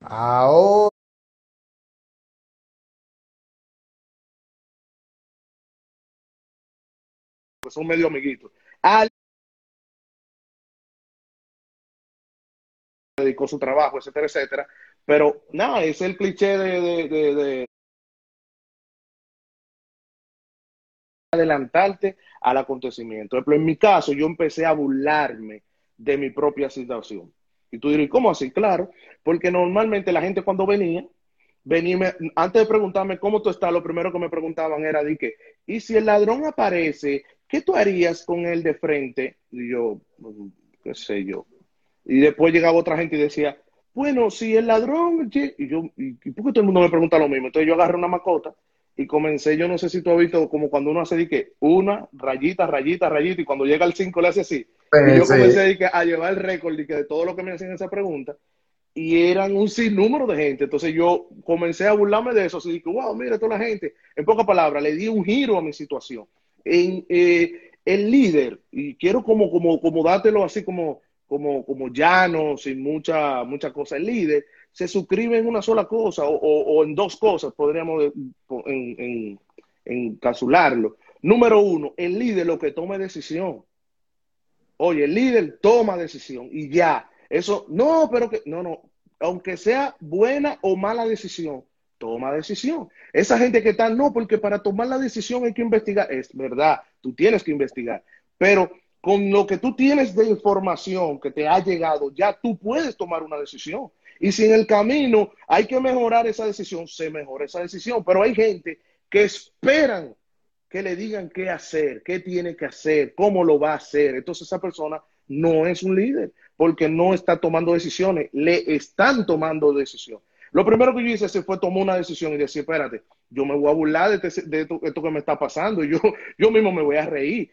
Ahora. Pues son medio amiguitos. Al dedicó su trabajo, etcétera, etcétera. Pero nada, es el cliché de, de, de, de adelantarte al acontecimiento. Pero en mi caso, yo empecé a burlarme de mi propia situación. Y tú dirás, ¿cómo así? Claro, porque normalmente la gente cuando venía, venía, antes de preguntarme cómo tú estás, lo primero que me preguntaban era de que, ¿y si el ladrón aparece, qué tú harías con él de frente? Y yo, mm, qué sé yo. Y después llegaba otra gente y decía, bueno, si el ladrón, y yo, ¿y por qué todo el mundo me pregunta lo mismo? Entonces yo agarré una macota y comencé, yo no sé si tú has visto como cuando uno hace de que una rayita, rayita, rayita, y cuando llega al 5 le hace así. y yo comencé a llevar el récord de, que de todo lo que me hacían esa pregunta, y eran un sinnúmero de gente. Entonces yo comencé a burlarme de eso, así dije, wow, mira toda la gente. En pocas palabras, le di un giro a mi situación. En, eh, el líder, y quiero como, como, como dártelo así como, como, como llano, sin mucha, mucha cosa, el líder se suscribe en una sola cosa o, o, en dos cosas, podríamos en, en, encapsularlo. Número uno, el líder lo que tome decisión. Oye, el líder toma decisión y ya. Eso, no, pero que, no, no. Aunque sea buena o mala decisión, toma decisión. Esa gente que está, no, porque para tomar la decisión hay que investigar. Es verdad, tú tienes que investigar. Pero con lo que tú tienes de información que te ha llegado, ya tú puedes tomar una decisión. Y si en el camino hay que mejorar esa decisión, se mejora esa decisión. Pero hay gente que esperan que le digan qué hacer, qué tiene que hacer, cómo lo va a hacer. Entonces esa persona no es un líder porque no está tomando decisiones, le están tomando decisiones. Lo primero que yo hice fue tomar una decisión y decir, espérate, yo me voy a burlar de, este, de esto, que me está pasando, yo, yo mismo me voy a reír.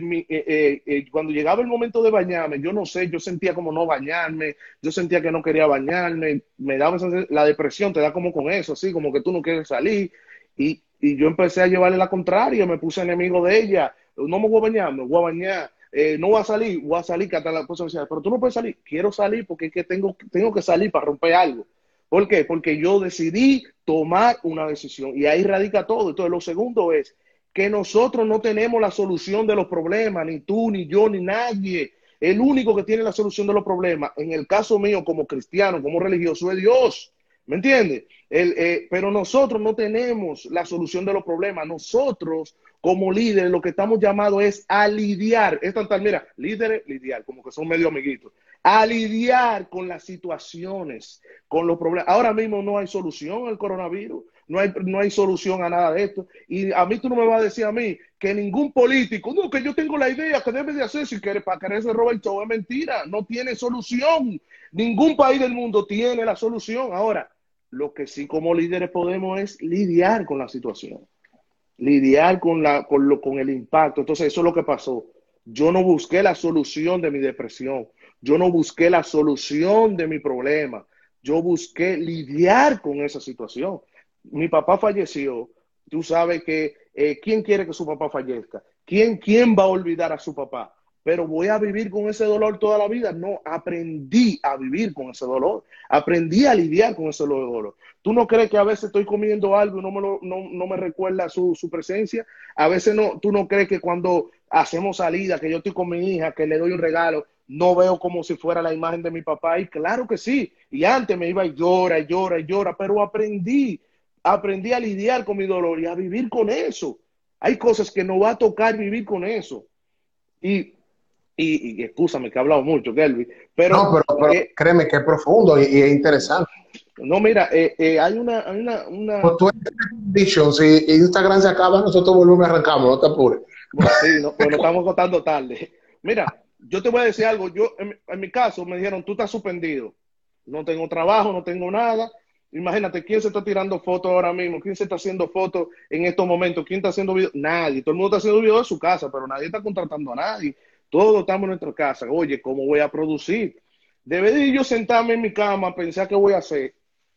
Mi, eh, eh, eh, cuando llegaba el momento de bañarme, yo no sé, yo sentía como no bañarme, yo sentía que no quería bañarme, me daba la depresión, te da como con eso, así como que tú no quieres salir. Y, y yo empecé a llevarle la contraria, me puse enemigo de ella, no me voy a bañar, me voy a bañar. Eh, no voy a salir, voy a salir, que hasta la cosa pero tú no puedes salir, quiero salir porque es que tengo, tengo que salir para romper algo. ¿Por qué? Porque yo decidí tomar una decisión y ahí radica todo. Entonces, lo segundo es que nosotros no tenemos la solución de los problemas, ni tú, ni yo, ni nadie. El único que tiene la solución de los problemas, en el caso mío como cristiano, como religioso, es Dios. ¿Me entiendes? Eh, pero nosotros no tenemos la solución de los problemas. Nosotros, como líderes, lo que estamos llamados es a lidiar. Es tal, mira, líderes, lidiar, como que son medio amiguitos a lidiar con las situaciones, con los problemas. Ahora mismo no hay solución al coronavirus, no hay, no hay solución a nada de esto. Y a mí tú no me vas a decir a mí que ningún político, no, que yo tengo la idea que debe de hacer si quiere para quererse robar show, es mentira, no tiene solución. Ningún país del mundo tiene la solución. Ahora, lo que sí como líderes podemos es lidiar con la situación, lidiar con, la, con, lo, con el impacto. Entonces, eso es lo que pasó. Yo no busqué la solución de mi depresión. Yo no busqué la solución de mi problema. Yo busqué lidiar con esa situación. Mi papá falleció. Tú sabes que, eh, ¿quién quiere que su papá fallezca? ¿Quién, ¿Quién va a olvidar a su papá? Pero voy a vivir con ese dolor toda la vida. No, aprendí a vivir con ese dolor. Aprendí a lidiar con ese dolor. ¿Tú no crees que a veces estoy comiendo algo y no me, lo, no, no me recuerda su, su, presencia? A veces no, tú no crees que cuando hacemos salida, que yo estoy con mi hija, que le doy un regalo, no veo como si fuera la imagen de mi papá. Y claro que sí. Y antes me iba y llora, y llora, y llora, pero aprendí, aprendí a lidiar con mi dolor y a vivir con eso. Hay cosas que no va a tocar vivir con eso. Y, y, y escúchame que he hablado mucho, Kelvin, pero... No, pero, pero eh, créeme que es profundo y, y, es interesante. No, mira, eh, eh, hay una... Hay una, una... Pues tú si Instagram se acaba, nosotros volvemos y arrancamos, no te apures. Bueno, sí, no, nos estamos contando tarde. Mira, yo te voy a decir algo, yo en, mi caso me dijeron, tú estás suspendido, no tengo trabajo, no tengo nada. Imagínate, ¿quién se está tirando fotos ahora mismo? ¿Quién se está haciendo fotos en estos momentos? ¿Quién está haciendo videos? Nadie, todo el mundo está haciendo videos de su casa, pero nadie está contratando a nadie. Todos estamos en nuestra casa. Oye, ¿cómo voy a producir? Debe de yo sentarme en mi cama, pensar qué voy a hacer.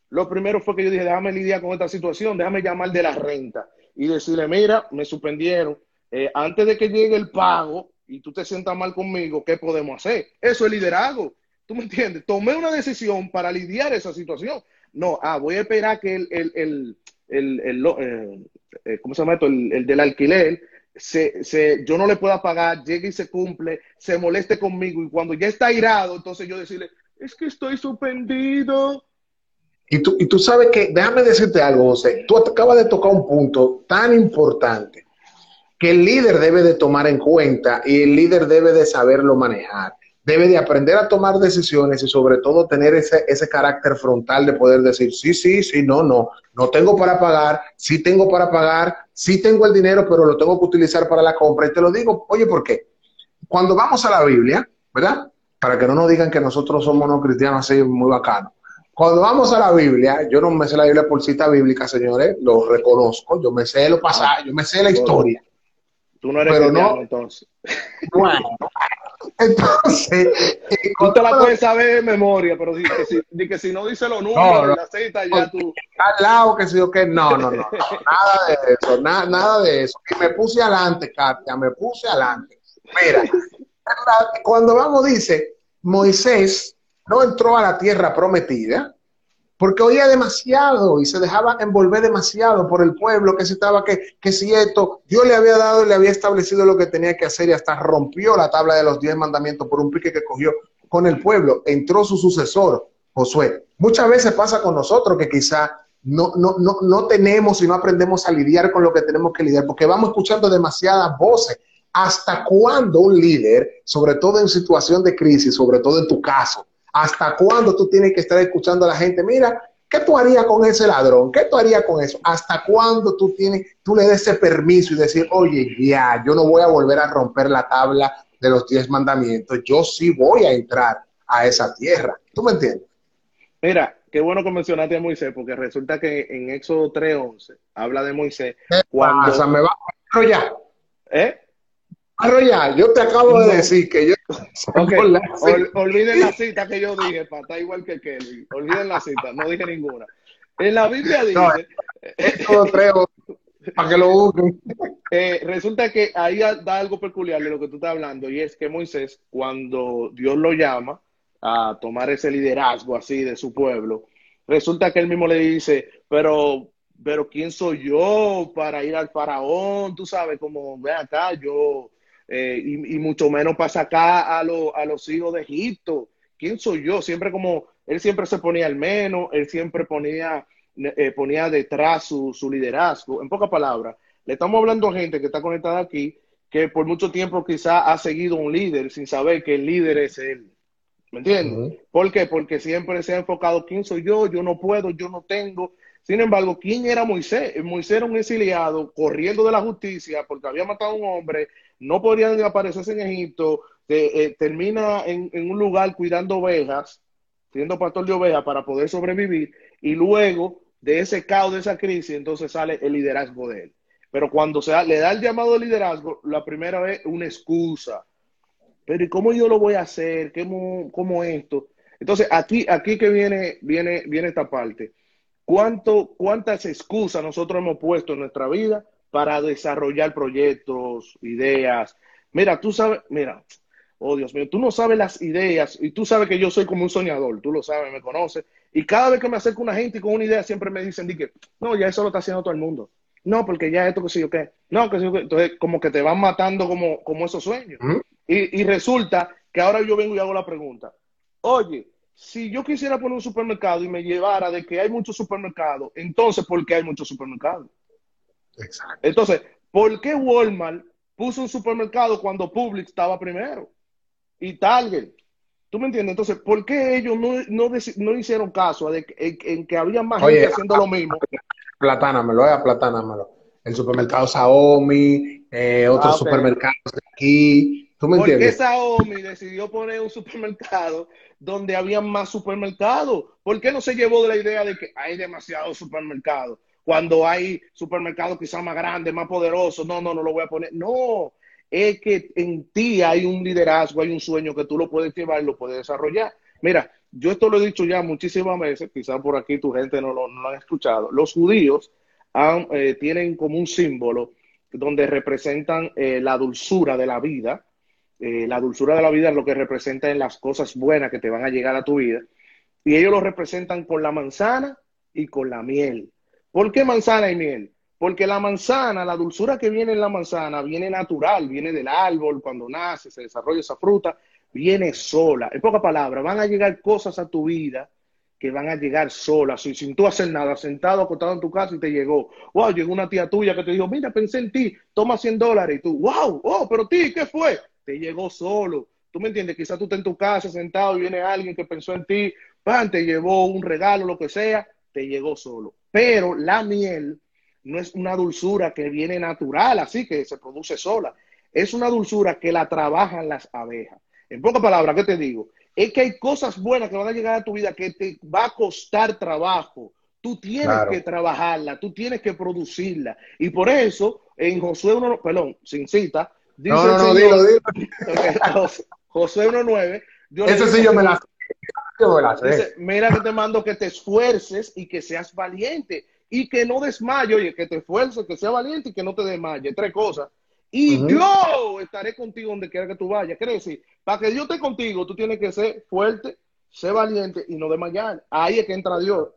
Lo primero fue que yo dije, déjame lidiar con esta situación, déjame llamar de la renta y decirle, mira, me suspendieron. Eh, antes de que llegue el pago, y tú te sientas mal conmigo, ¿qué podemos hacer? Eso es liderazgo. ¿Tú me entiendes? Tomé una decisión para lidiar esa situación. No, ah, voy a esperar que el, el, el, el, el eh, eh, ¿cómo se llama esto? El, del alquiler, se, se, yo no le pueda pagar, llegue y se cumple, se moleste conmigo y cuando ya está irado, entonces yo decirle, es que estoy suspendido. Y tú, y tú sabes que, déjame decirte algo, José, tú acabas de tocar un punto tan importante que el líder debe de tomar en cuenta y el líder debe de saberlo manejar debe de aprender a tomar decisiones y sobre todo tener ese, ese carácter frontal de poder decir, sí, sí, sí, no, no, no tengo para pagar, sí tengo para pagar, sí tengo el dinero, pero lo tengo que utilizar para la compra. Y te lo digo, oye, ¿por qué? Cuando vamos a la Biblia, ¿verdad? Para que no nos digan que nosotros somos no cristianos así muy bacanos. Cuando vamos a la Biblia, yo no me sé la Biblia por cita bíblica, señores, lo reconozco, yo me sé lo pasado, yo me sé la historia. Tú no eres pero no, entonces. Bueno, entonces. Eh, tú te la puedes saber de memoria, pero di que si, di que si no dice los números no, la cita, ya tú. Al lado que sí o que no, no, no, nada de eso, nada de eso. Y me puse adelante, Katia, me puse adelante. Mira, cuando vamos, dice, Moisés no entró a la tierra prometida porque oía demasiado y se dejaba envolver demasiado por el pueblo que se estaba que, que si esto, Dios le había dado, le había establecido lo que tenía que hacer y hasta rompió la tabla de los diez mandamientos por un pique que cogió con el pueblo. Entró su sucesor, Josué. Muchas veces pasa con nosotros que quizá no, no, no, no tenemos y no aprendemos a lidiar con lo que tenemos que lidiar, porque vamos escuchando demasiadas voces. ¿Hasta cuándo un líder, sobre todo en situación de crisis, sobre todo en tu caso, ¿Hasta cuándo tú tienes que estar escuchando a la gente? Mira, ¿qué tú harías con ese ladrón? ¿Qué tú harías con eso? ¿Hasta cuándo tú tienes, tú le des ese permiso y decir, oye, ya, yo no voy a volver a romper la tabla de los diez mandamientos, yo sí voy a entrar a esa tierra. ¿Tú me entiendes? Mira, qué bueno que mencionaste a Moisés, porque resulta que en Éxodo 3.11 habla de Moisés. cuando... me va a. ¿Eh? Arroyar, yo te acabo de decir que yo. olviden la cita que yo dije, para estar igual que Kelly. Olviden la cita, no dije ninguna. En la Biblia dice. esto creo, para que lo busquen. Eh, resulta que ahí da algo peculiar de lo que tú estás hablando, y es que Moisés, cuando Dios lo llama a tomar ese liderazgo así de su pueblo, resulta que él mismo le dice, pero pero ¿quién soy yo para ir al faraón? Tú sabes, como, ve acá, yo eh, y, mucho menos para sacar a, a los hijos de Egipto. ¿Quién soy yo? Siempre como, él siempre se ponía al menos, él siempre ponía, eh, ponía detrás su, su liderazgo. En pocas palabras, le estamos hablando a gente que está conectada aquí, que por mucho tiempo quizá ha seguido un líder sin saber que el líder es él. ¿Me entiendes? ¿Por qué? Porque siempre se ha enfocado, ¿quién soy yo? Yo no puedo, yo no tengo. Sin embargo, ¿quién era Moisés? Moisés era un exiliado corriendo de la justicia porque había matado a un hombre, no podían aparecerse en Egipto, eh, termina en, un lugar cuidando ovejas, siendo pastor de ovejas para poder sobrevivir, y luego de ese caos, de esa crisis, entonces sale el liderazgo de él. Pero cuando se le da el llamado de liderazgo, la primera vez una excusa. Pero ¿y cómo yo lo voy a hacer? ¿Cómo, cómo esto? Entonces, aquí, aquí que viene, viene, viene esta parte. ¿Cuánto, ¿Cuántas excusas nosotros hemos puesto en nuestra vida para desarrollar proyectos, ideas? Mira, tú sabes, mira, oh Dios mío, tú no sabes las ideas y tú sabes que yo soy como un soñador, tú lo sabes, me conoces. Y cada vez que me acerco a una gente con una idea, siempre me dicen, que no, ya eso lo está haciendo todo el mundo. No, porque ya esto que sé yo qué. No, que sé yo qué. Entonces, como que te van matando como, como esos sueños. y, y resulta que ahora yo vengo y hago la pregunta. Oye, si yo quisiera poner un supermercado y me llevara de que hay muchos supermercados, entonces, ¿por qué hay muchos supermercados? Exacto. Entonces, ¿por qué Walmart puso un supermercado cuando Publix estaba primero? Y Target. ¿Tú me entiendes? Entonces, ¿por qué ellos no, hicieron caso de en, que había más gente haciendo lo mismo? Platánamelo, eh, platánamelo. El supermercado Xiaomi, eh, otros ah, supermercados de aquí. ¿Tú me ¿Por qué Xiaomi decidió poner un supermercado donde había más supermercados. ¿Por qué no se llevó de la idea de que hay demasiados supermercados? Cuando hay supermercados quizás más grandes, más poderosos, no, no, no lo voy a poner. No, es que en ti hay un liderazgo, hay un sueño que tú lo puedes llevar y lo puedes desarrollar. Mira, yo esto lo he dicho ya muchísimas veces, quizás por aquí tu gente no lo, no ha escuchado. Los judíos eh, tienen como un símbolo donde representan eh, la dulzura de la vida, eh, la dulzura de la vida es lo que representa en las cosas buenas que te van a llegar a tu vida. Y ellos lo representan con la manzana y con la miel. ¿Por qué manzana y miel? Porque la manzana, la dulzura que viene en la manzana, viene natural, viene del árbol, cuando nace, se desarrolla esa fruta, viene sola. En pocas palabras, van a llegar cosas a tu vida que van a llegar solas, sin, tú hacer nada, sentado, acostado en tu casa y te llegó. Wow, llegó una tía tuya que te dijo, mira, pensé en ti, toma 100 dólares. Y tú, wow, oh, pero ti, ¿qué fue? Te llegó solo. ¿Tú me entiendes? Quizás tú estás en tu casa sentado y viene alguien que pensó en ti, pan, te llevó un regalo, lo que sea, te llegó solo. Pero la miel no es una dulzura que viene natural, así que se produce sola. Es una dulzura que la trabajan las abejas. En pocas palabras, ¿qué te digo? es que hay cosas buenas que van a llegar a tu vida que te va a costar trabajo. Tú tienes que trabajarla, tú tienes que producirla. Y por eso, en Josué 1, perdón, sin cita, dice no, no, no, dilo, dilo. Josué 1.9. Ese sí yo me la Dice, mira que te mando que te esfuerces y que seas valiente y que no desmayes, oye, que te esfuerces, que seas valiente y que no te desmayes. Tres cosas. Y yo estaré contigo donde quiera que tú vayas. Quiere decir, para que Dios esté contigo, tú tienes que ser fuerte, ser valiente y no desmayar. Ahí es que entra Dios.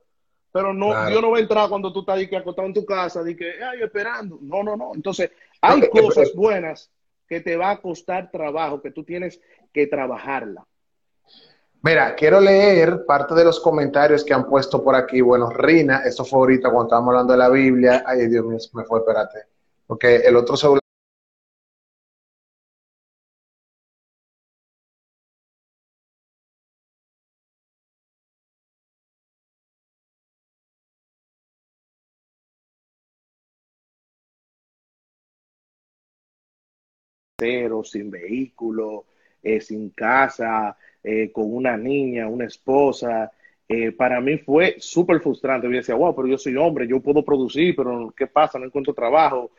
Pero no, Dios no va a entrar cuando tú estás ahí que acostado en tu casa, y que, ay, esperando. No, no, no. Entonces, hay cosas buenas que te va a costar trabajo, que tú tienes que trabajarla. Mira, quiero leer parte de los comentarios que han puesto por aquí. Bueno, Rina, esto fue ahorita cuando estábamos hablando de la Biblia. Ay, Dios mío, me fue, espérate. Porque el otro celular sin vehículo, eh, sin casa, eh, con una niña, una esposa. Eh, para mí fue súper frustrante. Yo decía, wow, pero yo soy hombre, yo puedo producir, pero ¿qué pasa? No encuentro trabajo.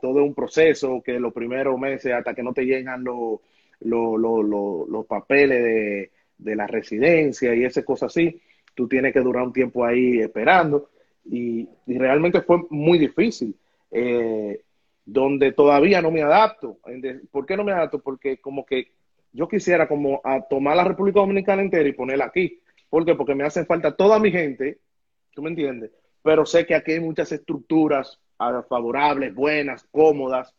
todo es un proceso que los primeros meses, hasta que no te llegan los, los, papeles de, de, la residencia y esas cosas así, tú tienes que durar un tiempo ahí esperando. Y, y realmente fue muy difícil. Donde todavía no me adapto. ¿Por qué no me adapto? Porque como que yo quisiera como a tomar la República Dominicana entera y ponerla aquí. ¿Por qué? Porque me hace falta toda mi gente, ¿tú me entiendes? Pero sé que aquí hay muchas estructuras ah, favorables, buenas, cómodas,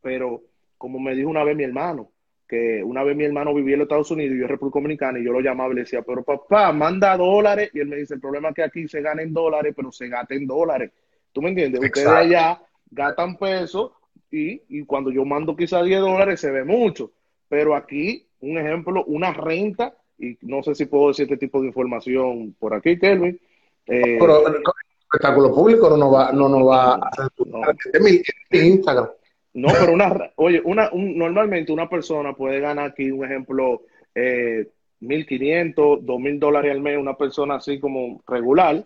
pero como me dijo una vez mi hermano, que una vez mi hermano vivía en los Estados Unidos y yo en República Dominicana y yo lo llamaba y le decía, pero papá, manda dólares. Y él me dice, el problema es que aquí se gana en dólares, pero se gasta en dólares. ¿Tú me entiendes? Ustedes allá gastan pesos y, y, cuando yo mando quizá 10 dólares se ve mucho. Pero aquí, un ejemplo, una renta, y no sé si puedo decir este tipo de información por aquí, Kelvin. Eh, pero el espectáculo público no va, no, no va a hacer no. Instagram. No, pero una, oye, una, normalmente una persona puede ganar aquí, un ejemplo, eh, 1.500, 2.000 dólares al mes, una persona así como regular,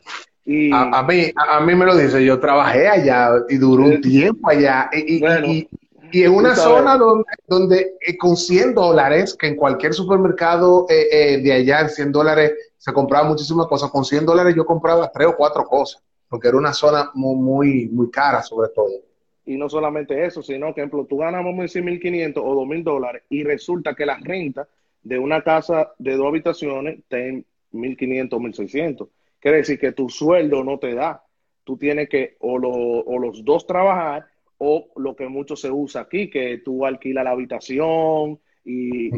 a, mí, a, mí me lo dice, yo trabajé allá y duró un tiempo allá. Y, y, en una zona donde, donde eh, con 100 dólares, que en cualquier supermercado eh, eh, de allá, en 100 dólares, se compraba muchísimas cosas. Con 100 dólares yo compraba tres o cuatro cosas, porque era una zona muy, muy, muy cara, sobre todo. Y no solamente eso, sino que, ejemplo, tú ganas, vamos a decir, 1.500 o 2.000 dólares y resulta que la renta de una casa de dos habitaciones está en 1.500 o 1.600 Quiere decir que tu sueldo no te da. Tú tienes que o, los dos trabajar o lo que mucho se usa aquí, que tú alquilas la habitación y,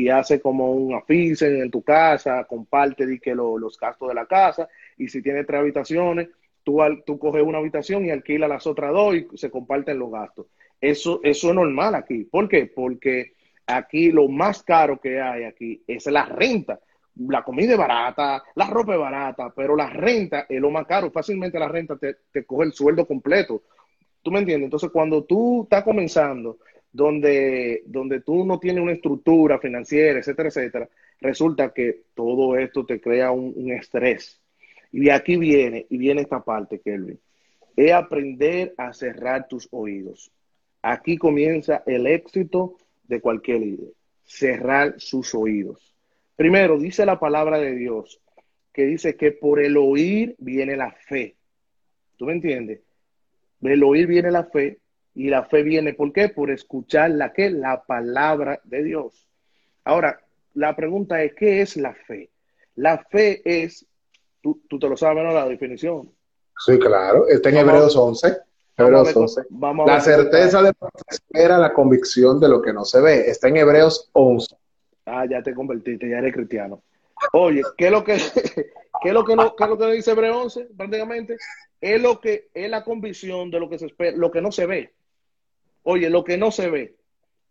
y, hace como un afisen en tu casa, comparte di que los gastos de la casa y si tienes tres habitaciones, tú, tú coges una habitación y alquilas las otras dos y se comparten los gastos. Eso, eso es normal aquí. ¿Por qué? Porque aquí lo más caro que hay aquí es la renta la comida es barata, la ropa es barata, pero la renta es lo más caro. Fácilmente la renta te, coge el sueldo completo. ¿Tú me entiendes? Entonces, cuando tú estás comenzando, donde, donde tú no tienes una estructura financiera, etcétera, etcétera, resulta que todo esto te crea un, un estrés. Y aquí viene, y viene esta parte, Kelvin. Es aprender a cerrar tus oídos. Aquí comienza el éxito de cualquier líder. Cerrar sus oídos Primero, dice la palabra de Dios, que dice que por el oír viene la fe. ¿Tú me entiendes? Del oír viene la fe Y la fe viene, ¿por qué? Por escuchar la que la palabra de Dios. Ahora, la pregunta es, ¿qué es la fe? La fe es, tú, te lo sabes, ¿no? La definición. Sí, claro, está en Hebreos 11. Hebreos 11. la certeza de lo que se espera, la convicción de lo que no se ve. Está en Hebreos 11. Ah, ya te convertiste, ya eres cristiano. Oye, ¿qué es lo que, qué es lo que, no, qué es lo que dice Hebreos 11? Prácticamente es lo que es la convicción de lo que se espera, lo que no se ve. Oye, lo que no se ve.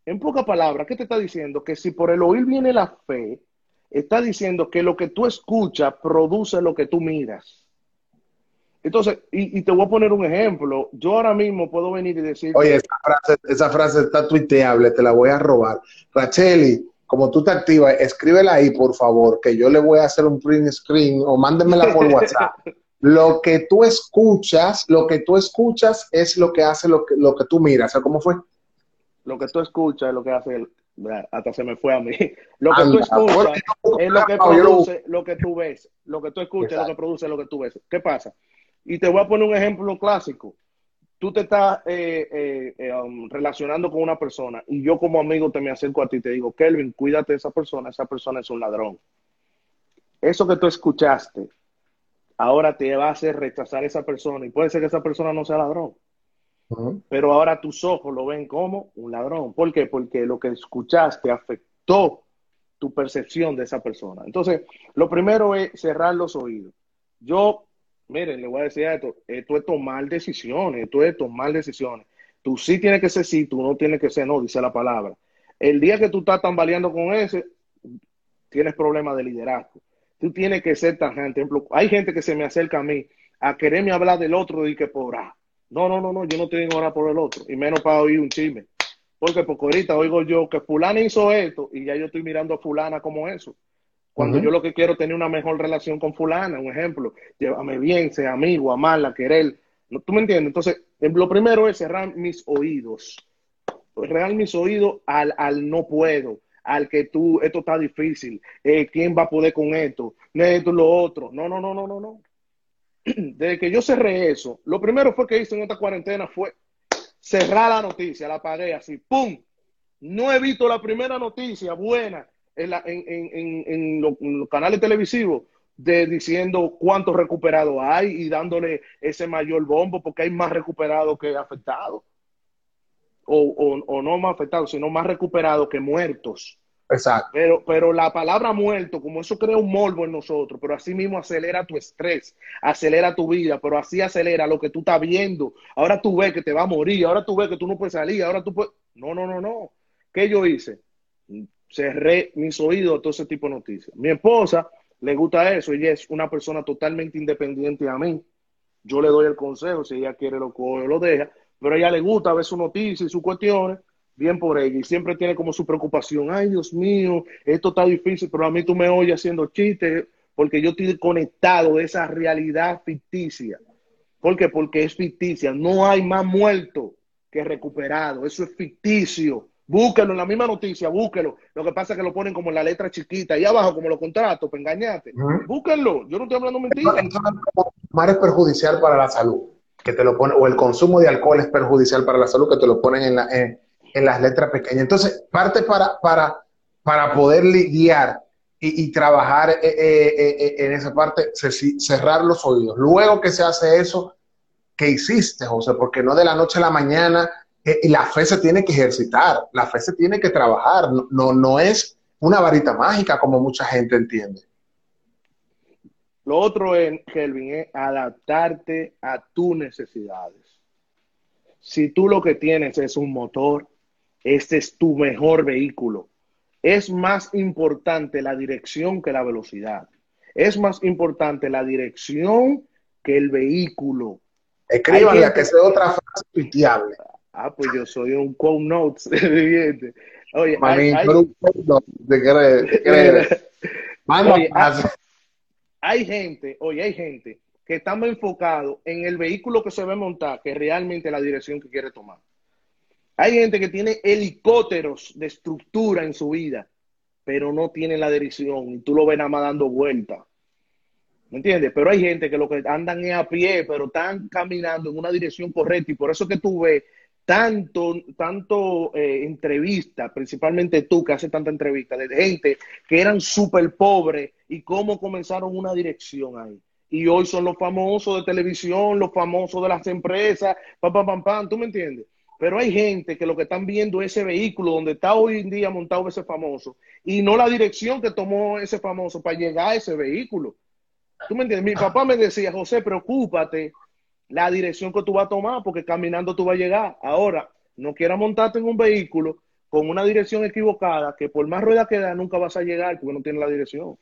En pocas palabras, ¿qué te está diciendo? Que si por el oír viene la fe, está diciendo que lo que tú escuchas produce lo que tú miras. Entonces, y, te voy a poner un ejemplo. Yo ahora mismo puedo venir y decir. Oye, esa frase, esa frase está tuiteable, te la voy a robar. Racheli, como tú te activas, escríbela ahí, por favor, que yo le voy a hacer un print screen o mándemela por WhatsApp. lo que tú escuchas, lo que tú escuchas es lo que hace lo que, lo que tú miras. ¿Cómo fue? lo que tú escuchas es lo que hace, hasta se me fue a mí. Lo que tú escuchas es lo que produce lo que tú ves. Lo que tú escuchas es lo que produce lo que tú ves. ¿Qué pasa? Y te voy a poner un ejemplo clásico. Tú te estás eh, eh, eh, um, relacionando con una persona y yo como amigo te me acerco a ti y te digo, Kelvin, cuídate de esa persona, esa persona es un ladrón. Eso que tú escuchaste ahora te va a hacer rechazar a esa persona y puede ser que esa persona no sea ladrón. Pero ahora tus ojos lo ven como un ladrón. ¿Por qué? Porque lo que escuchaste afectó tu percepción de esa persona. Entonces, lo primero es cerrar los oídos. Yo, miren, le voy a decir esto, esto es tomar decisiones, esto es tomar decisiones. Tú sí tienes que ser sí, tú no tienes que ser no, dice la palabra. El día que tú estás tambaleando con ese, tienes problemas de liderazgo. Tú tienes que ser tan gente. Hay gente que se me acerca a mí a quererme hablar del otro y que por ah, no, no, no, no, yo no tengo hora por el otro, y menos para oír un chisme. Porque, porque ahorita oigo yo que fulana hizo esto y ya yo estoy mirando a fulana como eso. Cuando yo lo que quiero es tener una mejor relación con fulana, un ejemplo, llévame bien, sea amigo, amarla, querer. ¿Tú me entiendes? Entonces, lo primero es cerrar mis oídos. Cerrar mis oídos al, al no puedo, al que tú, esto está difícil, eh, ¿quién va a poder con esto? Esto, lo otro. No, no, no, no, no, no. desde que yo cerré eso, lo primero fue que hice en esta cuarentena fue cerrar la noticia, la apagué así, ¡pum! No he visto la primera noticia buena en, en, los, canales televisivos de diciendo cuántos recuperados hay y dándole ese mayor bombo porque hay más recuperados que afectados. O, o no más afectados, sino más recuperados que muertos. Exacto. Pero, pero la palabra muerto, como eso crea un morbo en nosotros, pero así mismo acelera tu estrés, acelera tu vida, pero así acelera lo que tú estás viendo. Ahora tú ves que te va a morir, ahora tú ves que tú no puedes salir, ahora tú puedes... No, no, no, no. ¿Qué yo hice? Cerré mis oídos a todo ese tipo de noticias. Mi esposa le gusta eso, ella es una persona totalmente independiente a mí. Yo le doy el consejo, si ella quiere lo coge lo deja, pero a ella le gusta ver sus noticias y sus cuestiones bien por ella y siempre tiene como su preocupación, ay Dios mío, esto está difícil, pero a mí tú me oyes haciendo chistes porque yo estoy conectado de esa realidad ficticia. ¿Por qué? Porque es ficticia, no hay más muerto que recuperado, eso es ficticio. Búsquelo en la misma noticia, búsquelo. Lo que pasa es que lo ponen como en la letra chiquita, y abajo como los contratos, para engañarte. Búsquenlo, yo no estoy hablando mentira. Fumar es perjudicial para la salud, que te lo pone, o el consumo de alcohol es perjudicial para la salud, que te lo ponen en la, en las letras pequeñas. Entonces, parte para, para, para poder guiar y, trabajar eh, eh, eh, en esa parte, cerrar los oídos. Luego que se hace eso, ¿qué hiciste, José? Porque no de la noche a la mañana, y la fe se tiene que ejercitar, la fe se tiene que trabajar, no, no, es una varita mágica como mucha gente entiende. Lo otro, es, Kelvin, es adaptarte a tus necesidades. Si tú lo que tienes es un motor, este es tu mejor vehículo. Es más importante la dirección que la velocidad. Es más importante la dirección que el vehículo. Escríbanle que sea otra frase pitiable. Ah, pues yo soy un quote notes Oye, hay, hay gente, oye, hay gente que está enfocado en el vehículo que se ve montar que realmente la dirección que quiere tomar. Hay gente que tiene helicópteros de estructura en su vida, pero no tiene la dirección y tú lo ves nada más dando vueltas. ¿Me entiendes? Pero hay gente que lo que andan es a pie, pero están caminando en una dirección correcta y por eso que tú ves tanto, tanto eh, entrevista, principalmente tú que haces tanta entrevista, de gente que eran súper pobres y cómo comenzaron una dirección ahí. Y hoy son los famosos de televisión, los famosos de las empresas, pam, pam, pam, pam, ¿tú me entiendes? Pero hay gente que lo que están viendo es ese vehículo donde está hoy en día montado ese famoso y no la dirección que tomó ese famoso para llegar a ese vehículo. ¿Tú me entiendes? Mi papá me decía, José, preocúpate la dirección que tú vas a tomar, porque caminando tú vas a llegar. Ahora, no quieras montarte en un vehículo con una dirección equivocada, que por más rueda que da, nunca vas a llegar porque no tiene la dirección.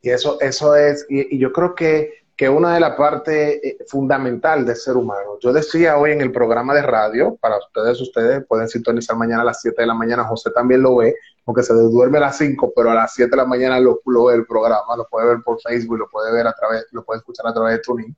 Y eso, eso es, y, yo creo que, que, una de las partes eh, fundamental del ser humano, yo decía hoy en el programa de radio, para ustedes, ustedes pueden sintonizar mañana a las 7 de la mañana, José también lo ve, porque se duerme a las 5, pero a las 7 de la mañana lo, lo, ve el programa, lo puede ver por Facebook, lo puede ver a través, lo puede escuchar a través de TuneIn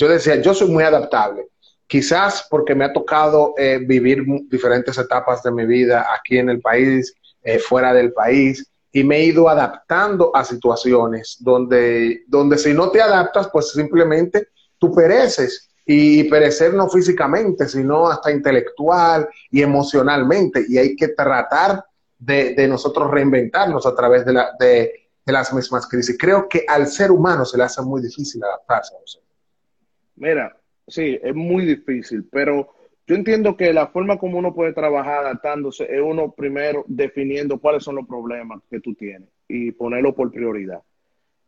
yo decía, yo soy muy adaptable. Quizás porque me ha tocado eh, vivir diferentes etapas de mi vida aquí en el país, eh, fuera del país, y me he ido adaptando a situaciones donde, donde si no te adaptas, pues simplemente tú pereces. Y perecer no físicamente, sino hasta intelectual y emocionalmente. Y hay que tratar de, nosotros reinventarnos a través de, la, de, las mismas crisis. Creo que al ser humano se le hace muy difícil adaptarse. Mira, sí, es muy difícil, pero yo entiendo que la forma como uno puede trabajar adaptándose es uno primero definiendo cuáles son los problemas que tú tienes y ponerlo por prioridad.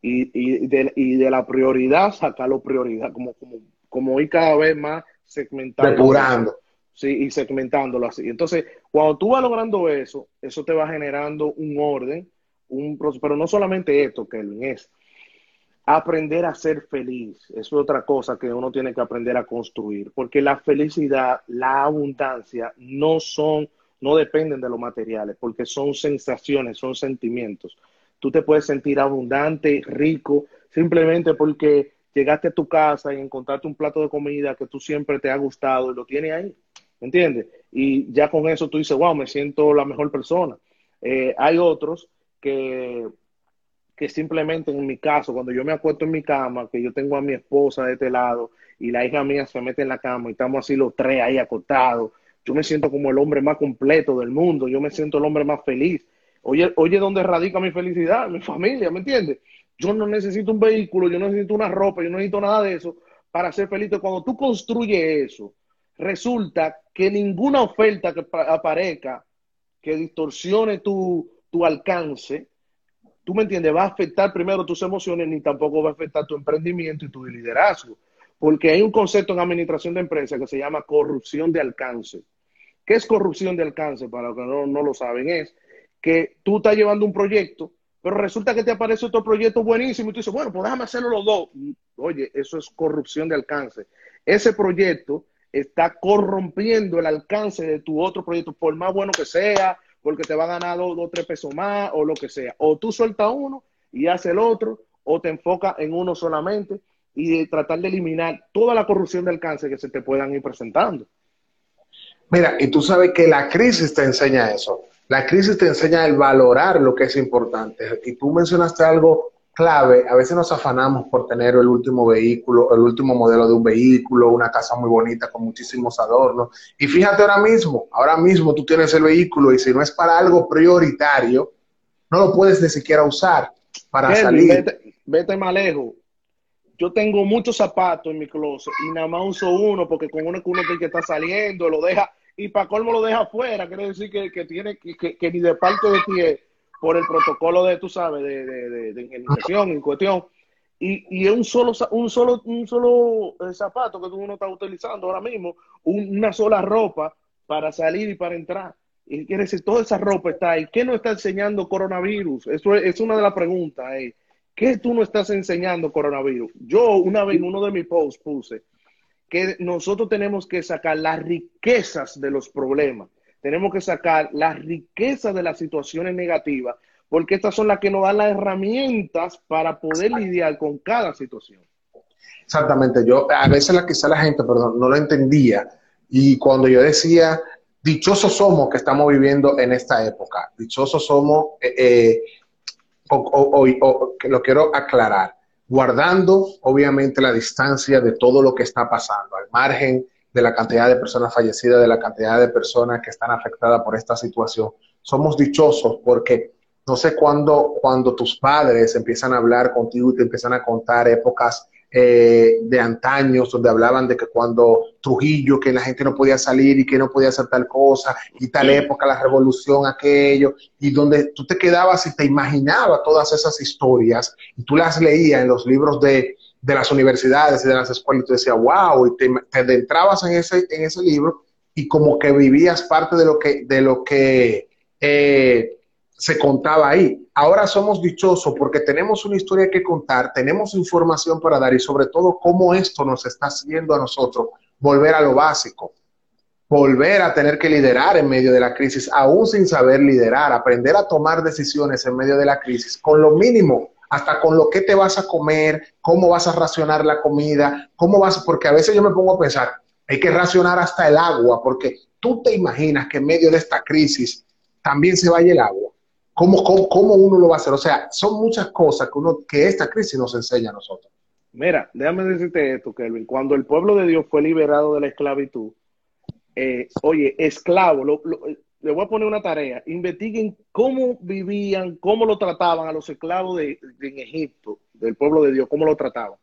Y, y, de, y de la prioridad sacarlo prioridad, como, como, como ir cada vez más segmentando. Depurando. Sí, y segmentándolo así. Entonces, cuando tú vas logrando eso, eso te va generando un orden, un pero no solamente esto, Kelvin, es aprender a ser feliz. Es otra cosa que uno tiene que aprender a construir, porque la felicidad, la abundancia no son, no dependen de los materiales, porque son sensaciones, son sentimientos. Tú te puedes sentir abundante, rico, simplemente porque llegaste a tu casa y encontraste un plato de comida que tú siempre te ha gustado y lo tienes ahí, ¿me entiendes? Y ya con eso tú dices, wow, me siento la mejor persona. Eh, hay otros que que simplemente en mi caso, cuando yo me acuesto en mi cama, que yo tengo a mi esposa de este lado y la hija mía se mete en la cama y estamos así los tres ahí acostados, yo me siento como el hombre más completo del mundo, yo me siento el hombre más feliz. Oye, oye, ¿dónde radica mi felicidad? Mi familia, ¿me entiendes? Yo no necesito un vehículo, yo no necesito una ropa, yo no necesito nada de eso para ser feliz. Cuando tú construyes eso, resulta que ninguna oferta que aparezca que distorsione tu, tu alcance, tú me entiendes, va a afectar primero tus emociones ni tampoco va a afectar tu emprendimiento y tu liderazgo. Porque hay un concepto en administración de empresas que se llama corrupción de alcance. ¿Qué es corrupción de alcance? Para los que no, lo saben, es que tú estás llevando un proyecto, pero resulta que te aparece otro proyecto buenísimo y tú dices, bueno, pues déjame hacerlo los dos. Oye, eso es corrupción de alcance. Ese proyecto está corrompiendo el alcance de tu otro proyecto, por más bueno que sea, porque te va a ganar dos o tres pesos más o lo que sea. O tú sueltas uno y haces el otro, o te enfocas en uno solamente y tratar de eliminar toda la corrupción de alcance que se te puedan ir presentando. Mira, y tú sabes que la crisis te enseña eso. La crisis te enseña el valorar lo que es importante. Y tú mencionaste algo clave, a veces nos afanamos por tener el último vehículo, el último modelo de un vehículo, una casa muy bonita con muchísimos adornos. Y fíjate ahora mismo, ahora mismo tú tienes el vehículo y si no es para algo prioritario, no lo puedes ni siquiera usar para salir. Vete, vete más lejos. Yo tengo muchos zapatos en mi closet y nada más uso uno porque con uno que uno que está saliendo, lo deja y para colmo lo deja afuera, quiere decir que, que tiene que, que, ni de parte de ti es por el protocolo de, tú sabes, de, de, de, en cuestión. Y, y, es un solo, un solo, un solo eh, zapato que uno está utilizando ahora mismo, una sola ropa para salir y para entrar. Y quiere decir, toda esa ropa está ahí. ¿Qué nos está enseñando coronavirus? Eso es, una de las preguntas. Eh. ¿Qué tú no estás enseñando coronavirus? Yo una vez en uno de mis posts puse que nosotros tenemos que sacar las riquezas de los problemas tenemos que sacar la riqueza de las situaciones negativas, porque estas son las que nos dan las herramientas para poder lidiar con cada situación. Exactamente, yo a veces la, quizá la gente, perdón, no lo entendía, y cuando yo decía, dichosos somos que estamos viviendo en esta época, dichosos somos, eh, eh, o, que lo quiero aclarar, guardando obviamente la distancia de todo lo que está pasando, al margen de la cantidad de personas fallecidas, de la cantidad de personas que están afectadas por esta situación. Somos dichosos porque no sé cuándo cuando tus padres empiezan a hablar contigo y te empiezan a contar épocas eh, de antaños donde hablaban de que cuando Trujillo, que la gente no podía salir y que no podía hacer tal cosa, y tal época, la revolución, aquello, y donde tú te quedabas y te imaginabas todas esas historias, y tú las leías en los libros de, de las universidades y de las escuelas, y tú decías, wow, y te, te en ese, en ese libro y como que vivías parte de lo que, de lo que eh, se contaba ahí. Ahora somos dichosos porque tenemos una historia que contar, tenemos información para dar y sobre todo cómo esto nos está haciendo a nosotros volver a lo básico, volver a tener que liderar en medio de la crisis, aún sin saber liderar, aprender a tomar decisiones en medio de la crisis, con lo mínimo, hasta con lo que te vas a comer, cómo vas a racionar la comida, cómo vas, porque a veces yo me pongo a pensar, hay que racionar hasta el agua, porque tú te imaginas que en medio de esta crisis también se vaya el agua. ¿Cómo, cómo, uno lo va a hacer? O sea, son muchas cosas que, uno, que esta crisis nos enseña a nosotros. Mira, déjame decirte esto, Kelvin. Cuando el pueblo de Dios fue liberado de la esclavitud, eh, oye, esclavo, le voy a poner una tarea. Investiguen cómo vivían, cómo lo trataban a los esclavos de, en Egipto, del pueblo de Dios, cómo lo trataban.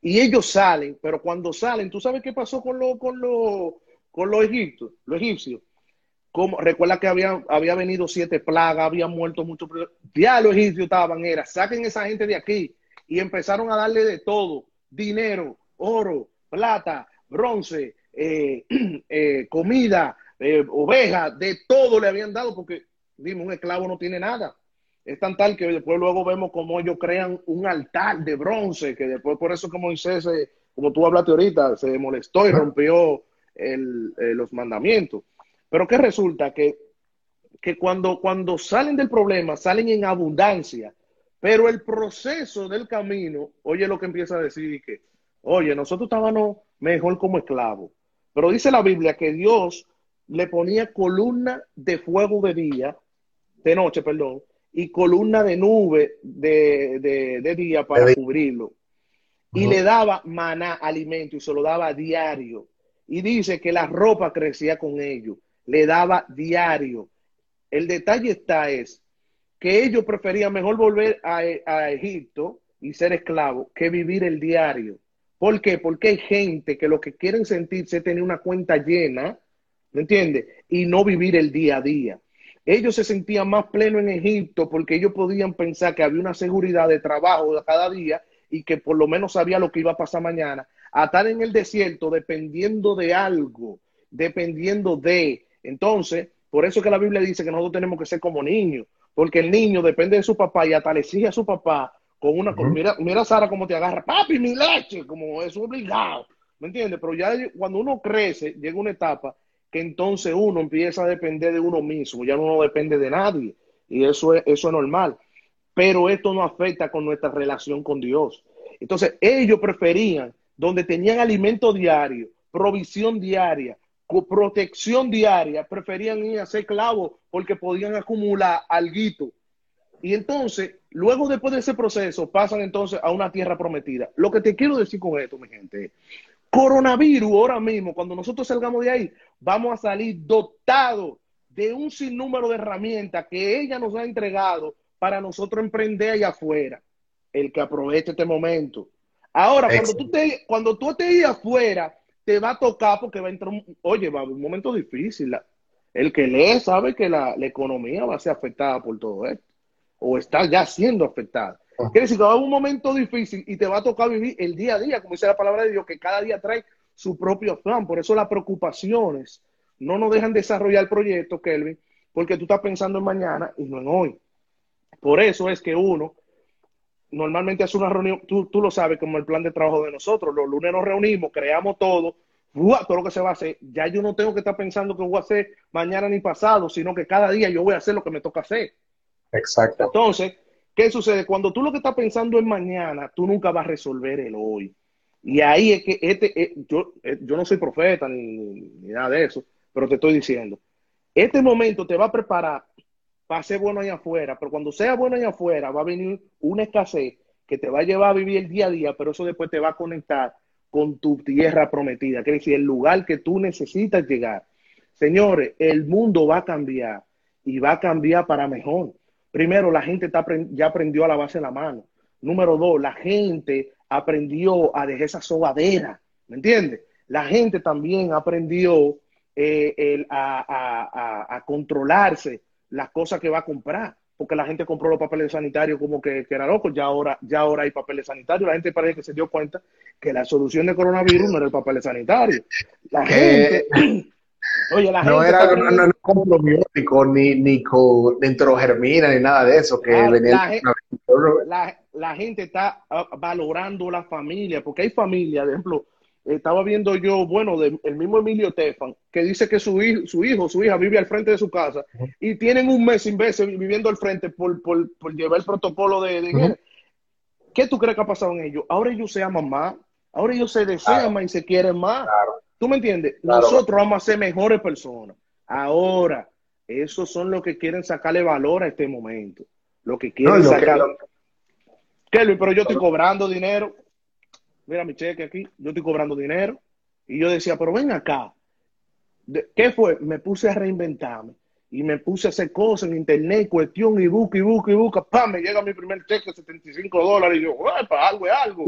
Y ellos salen, pero cuando salen, ¿tú sabes qué pasó con, lo, con, lo, con los egipcios? Los egipcios recuerda que había, había venido siete plagas, habían muerto muchos. Ya los egipcios estaban, era, saquen esa gente de aquí. Y empezaron a darle de todo: dinero, oro, plata, bronce, eh, eh, comida, eh, ovejas, de todo le habían dado, porque, dime, un esclavo no tiene nada. Es tan tal que después luego vemos cómo ellos crean un altar de bronce, que después por eso que Moisés, como tú hablaste ahorita, se molestó y rompió los mandamientos. Pero que resulta que, que cuando, cuando salen del problema, salen en abundancia, pero el proceso del camino, oye lo que empieza a decir, que, oye, nosotros estábamos mejor como esclavos, pero dice la Biblia que Dios le ponía columna de fuego de día, de noche, perdón, y columna de nube de, día para cubrirlo. Y le daba maná, alimento, y se lo daba a diario. Y dice que la ropa crecía con ellos le daba diario. El detalle está es que ellos preferían mejor volver a, Egipto y ser esclavos que vivir el diario. ¿Por qué? Porque hay gente que lo que quieren sentirse es tener una cuenta llena, ¿me entiendes? Y no vivir el día a día. Ellos se sentían más plenos en Egipto porque ellos podían pensar que había una seguridad de trabajo cada día y que por lo menos sabía lo que iba a pasar mañana. A estar en el desierto dependiendo de algo, dependiendo de, entonces, por eso que la Biblia dice que nosotros tenemos que ser como niños, porque el niño depende de su papá y hasta le exige a su papá con una... mira, mira Sara cómo te agarra, papi, mi leche, como es obligado, ¿me entiendes? Pero ya cuando uno crece, llega una etapa que entonces uno empieza a depender de uno mismo, ya no depende de nadie, y eso es, eso es normal. Pero esto no afecta con nuestra relación con Dios. Entonces, ellos preferían donde tenían alimento diario, provisión diaria, protección diaria, preferían ir a ser clavos porque podían acumular alguito. Y entonces, luego después de ese proceso, pasan entonces a una tierra prometida. Lo que te quiero decir con esto, mi gente, coronavirus ahora mismo, cuando nosotros salgamos de ahí, vamos a salir dotados de un sinnúmero de herramientas que ella nos ha entregado para nosotros emprender allá afuera. El que aproveche este momento. Ahora, cuando tú, te, cuando tú estés afuera, te va a tocar porque va a entrar, un, oye, va a haber un momento difícil. El que lee sabe que la, economía va a ser afectada por todo esto, o está ya siendo afectada. Quiere decir que va a haber un momento difícil y te va a tocar vivir el día a día, como dice la palabra de Dios, que cada día trae su propio plan. Por eso las preocupaciones no nos dejan desarrollar el proyecto, Kelvin, porque tú estás pensando en mañana y no en hoy. Por eso es que uno normalmente hace una reunión, tú, tú, lo sabes, como el plan de trabajo de nosotros. Los lunes nos reunimos, creamos todo, todo lo que se va a hacer. Ya yo no tengo que estar pensando que voy a hacer mañana ni pasado, sino que cada día yo voy a hacer lo que me toca hacer. Exacto. Entonces, ¿qué sucede? Cuando tú lo que estás pensando es mañana, tú nunca vas a resolver el hoy. Y ahí es que este, eh, yo, eh, yo no soy profeta ni, ni nada de eso, pero te estoy diciendo, este momento te va a preparar va a ser bueno allá afuera, pero cuando sea bueno allá afuera va a venir una escasez que te va a llevar a vivir el día a día, pero eso después te va a conectar con tu tierra prometida, que es el lugar que tú necesitas llegar. Señores, el mundo va a cambiar y va a cambiar para mejor. Primero, la gente está, ya aprendió a lavarse la mano. Número dos, la gente aprendió a dejar esa sobadera, ¿me entiendes? La gente también aprendió eh, a, controlarse las cosas que va a comprar, porque la gente compró los papeles sanitarios como que, era loco, ya ahora, ya ahora hay papeles sanitarios, la gente parece que se dio cuenta que la solución del coronavirus no era el papel sanitario. La gente... Oye, la no era no, con probiótico, ni, ni con nitrogermina, ni nada de eso. Que la, la, gente está ah, valorando la familia, porque hay familia, por ejemplo, estaba viendo yo, bueno, del el mismo Emilio Tefan, que dice que su hijo, su hijo, su hija vive al frente de su casa y tienen un mes sin verse viviendo al frente por, por, llevar el protocolo de, ¿Qué tú crees que ha pasado en ellos? Ahora ellos se aman más, ahora ellos se desean más y se quieren más. ¿Tú me entiendes? Nosotros vamos a ser mejores personas. Ahora, esos son los que quieren sacarle valor a este momento. Lo que quieren sacar. Que, pero yo estoy cobrando dinero mira mi cheque aquí, yo estoy cobrando dinero. Y yo decía, pero ven acá. ¿Qué fue? Me puse a reinventarme y me puse a hacer cosas en internet, cuestión, y busca, y busca, y busca. ¡Pam! Me llega mi primer cheque de 75 dólares y yo, para algo es algo!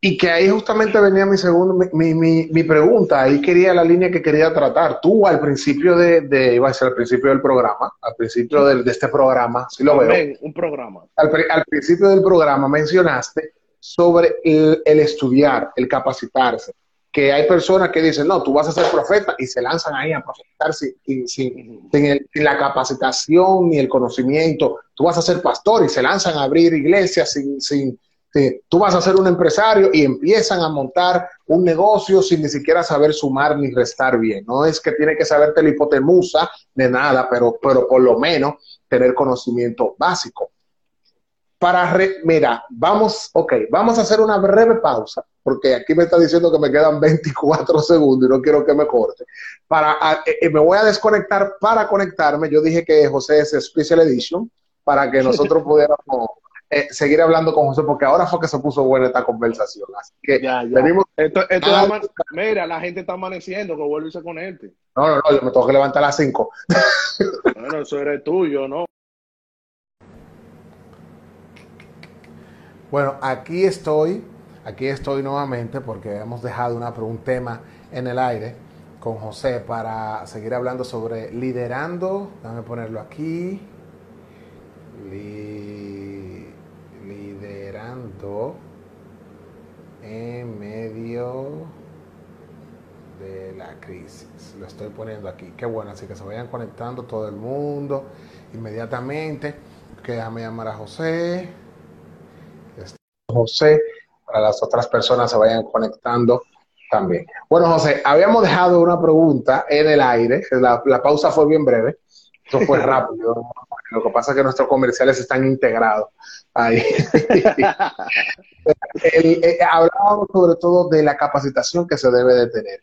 Y que ahí justamente venía mi segundo, mi, mi, mi, pregunta, ahí quería la línea que quería tratar. Tú al principio de, de iba a ser al principio del programa, al principio de, de este programa, si lo veo. Un programa. Al, al principio del programa mencionaste sobre el, estudiar, el capacitarse. Que hay personas que dicen, no, tú vas a ser profeta y se lanzan ahí a profetarse sin, sin, la capacitación ni el conocimiento. Tú vas a ser pastor y se lanzan a abrir iglesias sin, sin, tú vas a ser un empresario y empiezan a montar un negocio sin ni siquiera saber sumar ni restar bien. No es que tiene que saberte la hipotemusa de nada, pero, pero por lo menos tener conocimiento básico para, mira, vamos, ok, vamos a hacer una breve pausa, porque aquí me está diciendo que me quedan 24 segundos y no quiero que me corte. Para, eh, eh, me voy a desconectar para conectarme. Yo dije que José es Special Edition, para que nosotros pudiéramos eh, seguir hablando con José, porque ahora fue que se puso buena esta conversación. Así que ya, ya. esto, mira, la gente está amaneciendo, que vuelve con él. No, no, no, yo me tengo que levantar a las 5. bueno, eso eres tuyo, ¿no? Bueno, aquí estoy, aquí estoy nuevamente porque hemos dejado una, un tema en el aire con José para seguir hablando sobre liderando. Déjame ponerlo aquí. liderando en medio de la crisis. Lo estoy poniendo aquí. Qué bueno, así que se vayan conectando todo el mundo inmediatamente. Que déjame llamar a José. José, para las otras personas se vayan conectando también. Bueno, José, habíamos dejado una pregunta en el aire, la, pausa fue bien breve, eso fue rápido, lo que pasa es que nuestros comerciales están integrados ahí. Eh, hablábamos sobre todo de la capacitación que se debe de tener.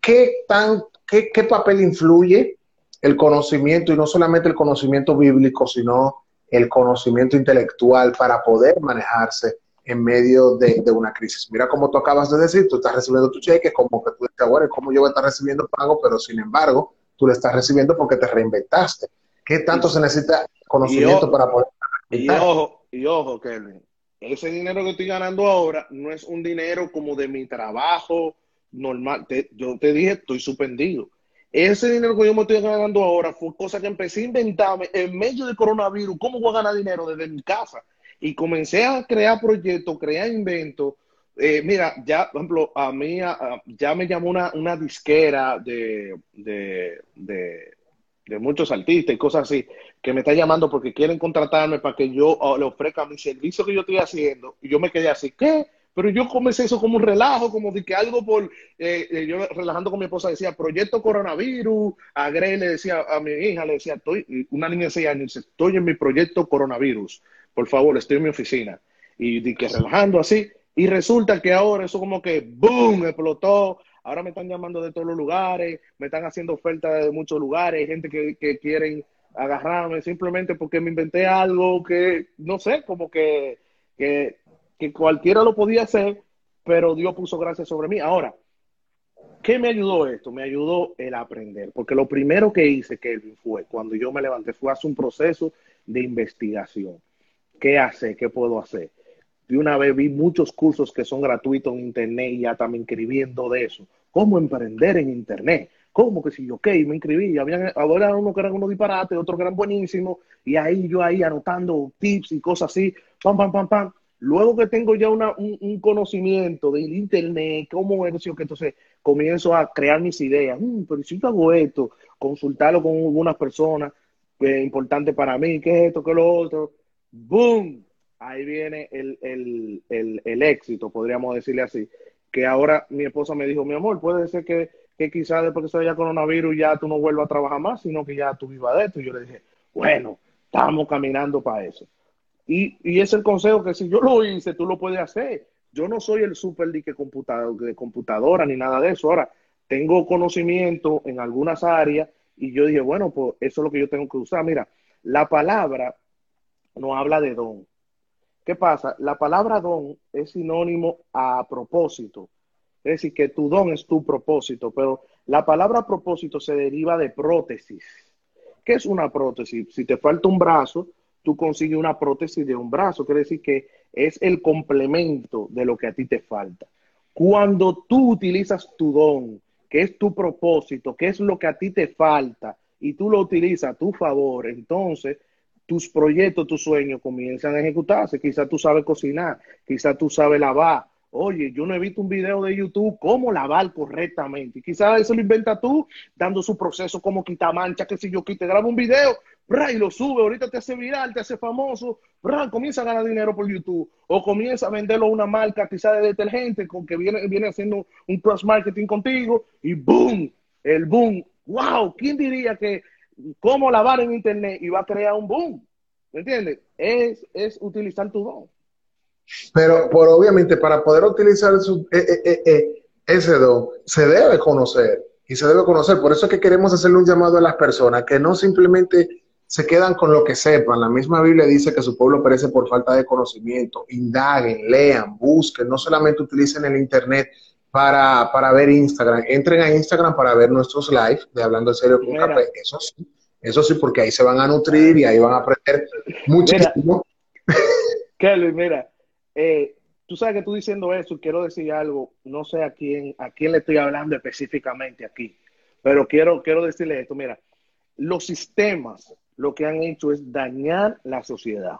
¿Qué, tan, qué, qué papel influye el conocimiento, y no solamente el conocimiento bíblico, sino el conocimiento intelectual para poder manejarse en medio de, una crisis. Mira como tú acabas de decir, tú estás recibiendo tu cheque, como que tú dices, bueno, ¿cómo yo voy a estar recibiendo pago? Pero sin embargo, tú lo estás recibiendo porque te reinventaste. ¿Qué tanto se necesita conocimiento para poder... Y ojo, y ojo, Kelvin, ese dinero que estoy ganando ahora no es un dinero como de mi trabajo normal. yo te dije, estoy suspendido. Ese dinero que yo me estoy ganando ahora fue cosa que empecé a inventarme en medio del coronavirus. ¿Cómo voy a ganar dinero desde mi casa? Y comencé a crear proyectos, crear inventos. Eh, mira, ya, por ejemplo, a mí ya me llamó una, una disquera de, de, de, muchos artistas y cosas así, que me está llamando porque quieren contratarme para que yo oh, le ofrezca mi servicio que yo estoy haciendo. Y yo me quedé así, ¿qué? Pero yo comencé eso como un relajo, como de que algo por, eh, eh, yo relajando con mi esposa decía, proyecto coronavirus, a Grey le decía, a mi hija le decía, estoy, una niña de 6 años, dice, estoy en mi proyecto coronavirus, por favor, estoy en mi oficina. Y de que relajando así, y resulta que ahora eso como que, ¡boom!, explotó, ahora me están llamando de todos los lugares, me están haciendo ofertas de muchos lugares, gente que, que quieren agarrarme simplemente porque me inventé algo que, no sé, como que, que que cualquiera lo podía hacer pero Dios puso gracia sobre mí. Ahora, ¿qué me ayudó esto? Me ayudó el aprender, porque lo primero que hice, Kelvin, fue cuando yo me levanté, fue hacer un proceso de investigación. ¿Qué hacer? ¿Qué puedo hacer? De una vez vi muchos cursos que son gratuitos en Internet y ya también escribiendo de eso. ¿Cómo emprender en Internet? ¿Cómo que si yo, ok, me inscribí? Habían, ahora uno que eran unos disparates, otros que eran buenísimos, y ahí yo ahí anotando tips y cosas así, pam, pam, pam, pam. Luego que tengo ya una, un, conocimiento del internet, cómo es, que entonces comienzo a crear mis ideas. Mm, pero si yo hago esto, consultarlo con algunas personas, pues, importante para mí, qué es esto, qué es lo otro. ¡Boom! Ahí viene el, el, el, el éxito, podríamos decirle así. Que ahora mi esposa me dijo, mi amor, puede ser que que quizás después que se vaya coronavirus ya tú no vuelvas a trabajar más, sino que ya tú vivas de esto. Y yo le dije, bueno, estamos caminando para eso. Y, y es el consejo que si yo lo hice, tú lo puedes hacer. Yo no soy el super de, computador, de computadora ni nada de eso. Ahora, tengo conocimiento en algunas áreas y yo dije, bueno, pues eso es lo que yo tengo que usar. Mira, la palabra no habla de don. ¿Qué pasa? La palabra don es sinónimo a propósito. Es decir, que tu don es tu propósito, pero la palabra propósito se deriva de prótesis. ¿Qué es una prótesis? Si te falta un brazo, tú consigues una prótesis de un brazo. Quiere decir que es el complemento de lo que a ti te falta. Cuando tú utilizas tu don, que es tu propósito, que es lo que a ti te falta, y tú lo utilizas a tu favor, entonces tus proyectos, tus sueños comienzan a ejecutarse. Quizás tú sabes cocinar, quizás tú sabes lavar, Oye, yo no he visto un video de YouTube cómo lavar correctamente. Quizás eso lo inventa tú, dando su proceso como quita mancha, que si yo te grabo un video, y lo sube, ahorita te hace viral, te hace famoso, comienza a ganar dinero por YouTube. O comienza a venderlo a una marca quizás de detergente con que viene, viene haciendo un cross marketing contigo y boom, el boom. Wow, ¿quién diría que cómo lavar en internet iba a crear un boom? ¿Me entiendes? Es, es utilizar tu don. Pero, por obviamente, para poder utilizar su, eh, eh, eh, ese don, se debe conocer y se debe conocer. Por eso es que queremos hacerle un llamado a las personas que no simplemente se quedan con lo que sepan. La misma Biblia dice que su pueblo perece por falta de conocimiento. Indaguen, lean, busquen, no solamente utilicen el Internet para, para ver Instagram. Entren a Instagram para ver nuestros live de Hablando en Serio con Café. Eso sí, eso sí, porque ahí se van a nutrir y ahí van a aprender muchísimo. Kelly, mira, eh, tú sabes que tú diciendo eso, quiero decir algo, no sé a quién, a quién le estoy hablando específicamente aquí, pero quiero, quiero decirle esto, mira, los sistemas lo que han hecho es dañar la sociedad.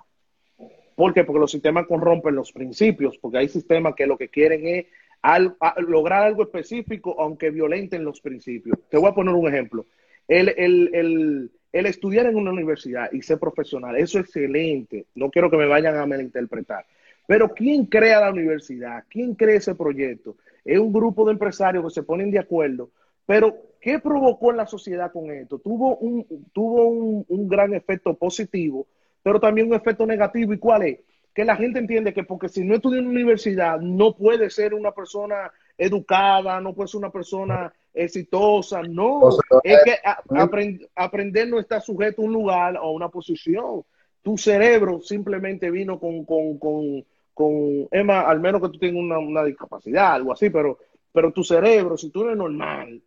¿Por qué? Porque los sistemas corrompen los principios, porque hay sistemas que lo que quieren es lograr algo específico, aunque violenten los principios. Te voy a poner un ejemplo. El, estudiar en una universidad y ser profesional, eso es excelente. No quiero que me vayan a malinterpretar. Pero ¿quién crea la universidad? ¿Quién crea ese proyecto? Es un grupo de empresarios que se ponen de acuerdo. Pero, ¿qué provocó en la sociedad con esto? Tuvo un, tuvo un, gran efecto positivo, pero también un efecto negativo. ¿Y cuál es? Que la gente entiende que porque si no estudia en una universidad, no puede ser una persona educada, no puede ser una persona exitosa. No, es que aprender no está sujeto a un lugar o a una posición. Tu cerebro simplemente vino con, con, Emma, al menos que tú tengas una, discapacidad, algo así, pero, pero tu cerebro, si tú eres normal,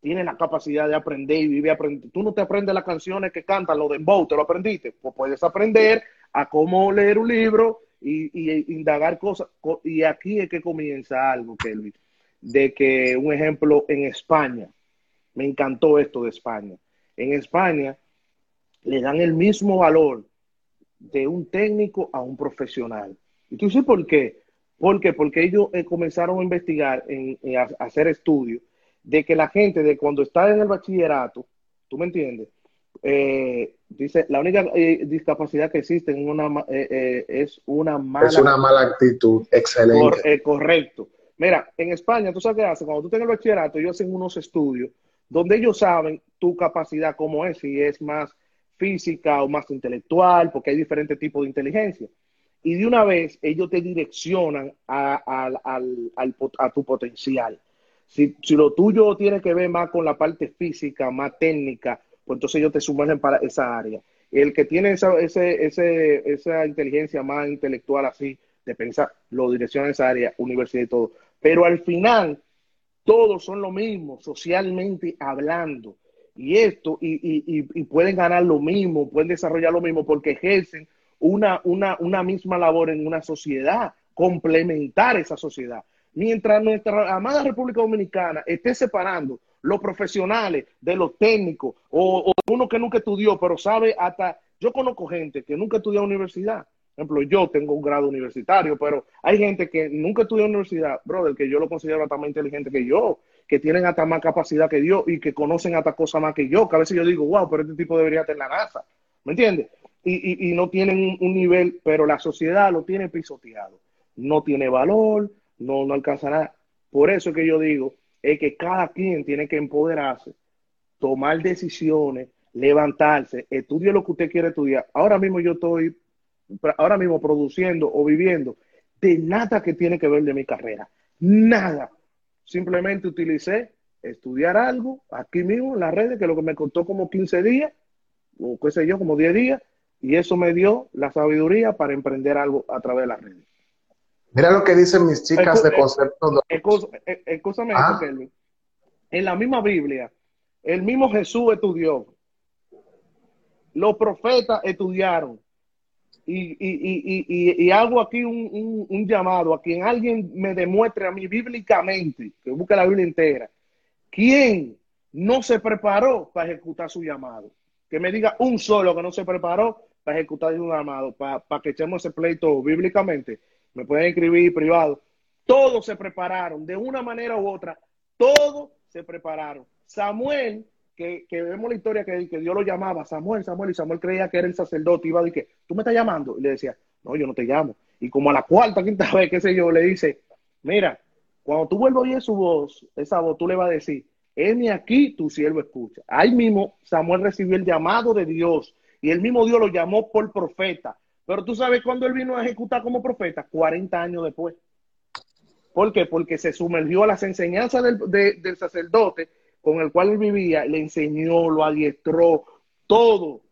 tiene la capacidad de aprender y vive aprendiendo. Tú no te aprendes las canciones que cantan, lo de Bow, te lo aprendiste. Pues puedes aprender a cómo leer un libro y, indagar cosas. Y aquí es que comienza algo, Kelvin, de que un ejemplo en España, me encantó esto de España. En España le dan el mismo valor de un técnico a un profesional. ¿Y tú sabes por qué? ¿Por qué? Porque ellos eh, comenzaron a investigar, en, a, hacer estudios de que la gente de cuando está en el bachillerato, ¿tú me entiendes? Eh, dice, la única eh, discapacidad que existe en una, es una mala... Es una mala actitud, excelente. correcto. Mira, en España, ¿tú sabes qué hacen? Cuando tú en el bachillerato, ellos hacen unos estudios donde ellos saben tu capacidad cómo es, si es más física o más intelectual, porque hay diferentes tipos de inteligencia y de una vez ellos te direccionan a, tu potencial. Si, lo tuyo tiene que ver más con la parte física, más técnica, pues entonces ellos te sumergen para esa área. El que tiene esa, esa inteligencia más intelectual así, de pensar, lo dirección esa área, universidad y todo. Pero al final, todos son lo mismo, socialmente hablando. Y esto, y, y, y, pueden ganar lo mismo, pueden desarrollar lo mismo porque ejercen una, una, una misma labor en una sociedad, complementar esa sociedad. Mientras nuestra amada República Dominicana esté separando los profesionales de los técnicos o, uno que nunca estudió, pero sabe hasta, yo conozco gente que nunca estudió universidad. Por ejemplo, yo tengo un grado universitario, pero hay gente que nunca estudió universidad, brother, que yo lo considero hasta más inteligente que yo, que tienen hasta más capacidad que yo y que conocen hasta cosas más que yo, que a veces yo digo, wow, pero este tipo debería estar en la NASA. ¿Me entiendes? Y, no tienen un, nivel, pero la sociedad lo tiene pisoteado. No tiene valor, no, no alcanza nada. Por eso es que yo digo, es que cada quien tiene que empoderarse, tomar decisiones, levantarse, estudie lo que usted quiere estudiar. Ahora mismo yo estoy, ahora mismo produciendo o viviendo de nada que tiene que ver de mi carrera. Nada. Simplemente utilicé estudiar algo aquí mismo en las redes, que lo que me costó como 15 días, o qué sé yo, como 10 días, y eso me dio la sabiduría para emprender algo a través de las redes. Mira lo que dicen mis chicas de concepto. Escúchame, ah. En la misma Biblia, el mismo Jesús estudió. Los profetas estudiaron. Y, y, y, y hago aquí un, un, llamado a quien alguien me demuestre a mí bíblicamente, que busque la Biblia entera, quién no se preparó para ejecutar su llamado. Que me diga un solo que no se preparó para ejecutar su llamado, para, para que echemos ese pleito bíblicamente me pueden escribir privado. Todos se prepararon, de una manera u otra, todos se prepararon. Samuel, que, vemos la historia que, Dios lo llamaba, Samuel, Samuel, y Samuel creía que era el sacerdote, iba a decir, tú me estás llamando, y le decía, no, yo no te llamo. Y como a la cuarta, quinta vez, qué sé yo, le dice, mira, cuando tú vuelvas a oír su voz, esa voz, tú le vas a decir, heme aquí, tu siervo escucha. Ahí mismo Samuel recibió el llamado de Dios, y el mismo Dios lo llamó por profeta. Pero tú sabes cuándo él vino a ejecutar como profeta, 40 años después. ¿Por qué? Porque se sumergió a las enseñanzas del, sacerdote con el cual él vivía, le enseñó, lo adiestró, todo.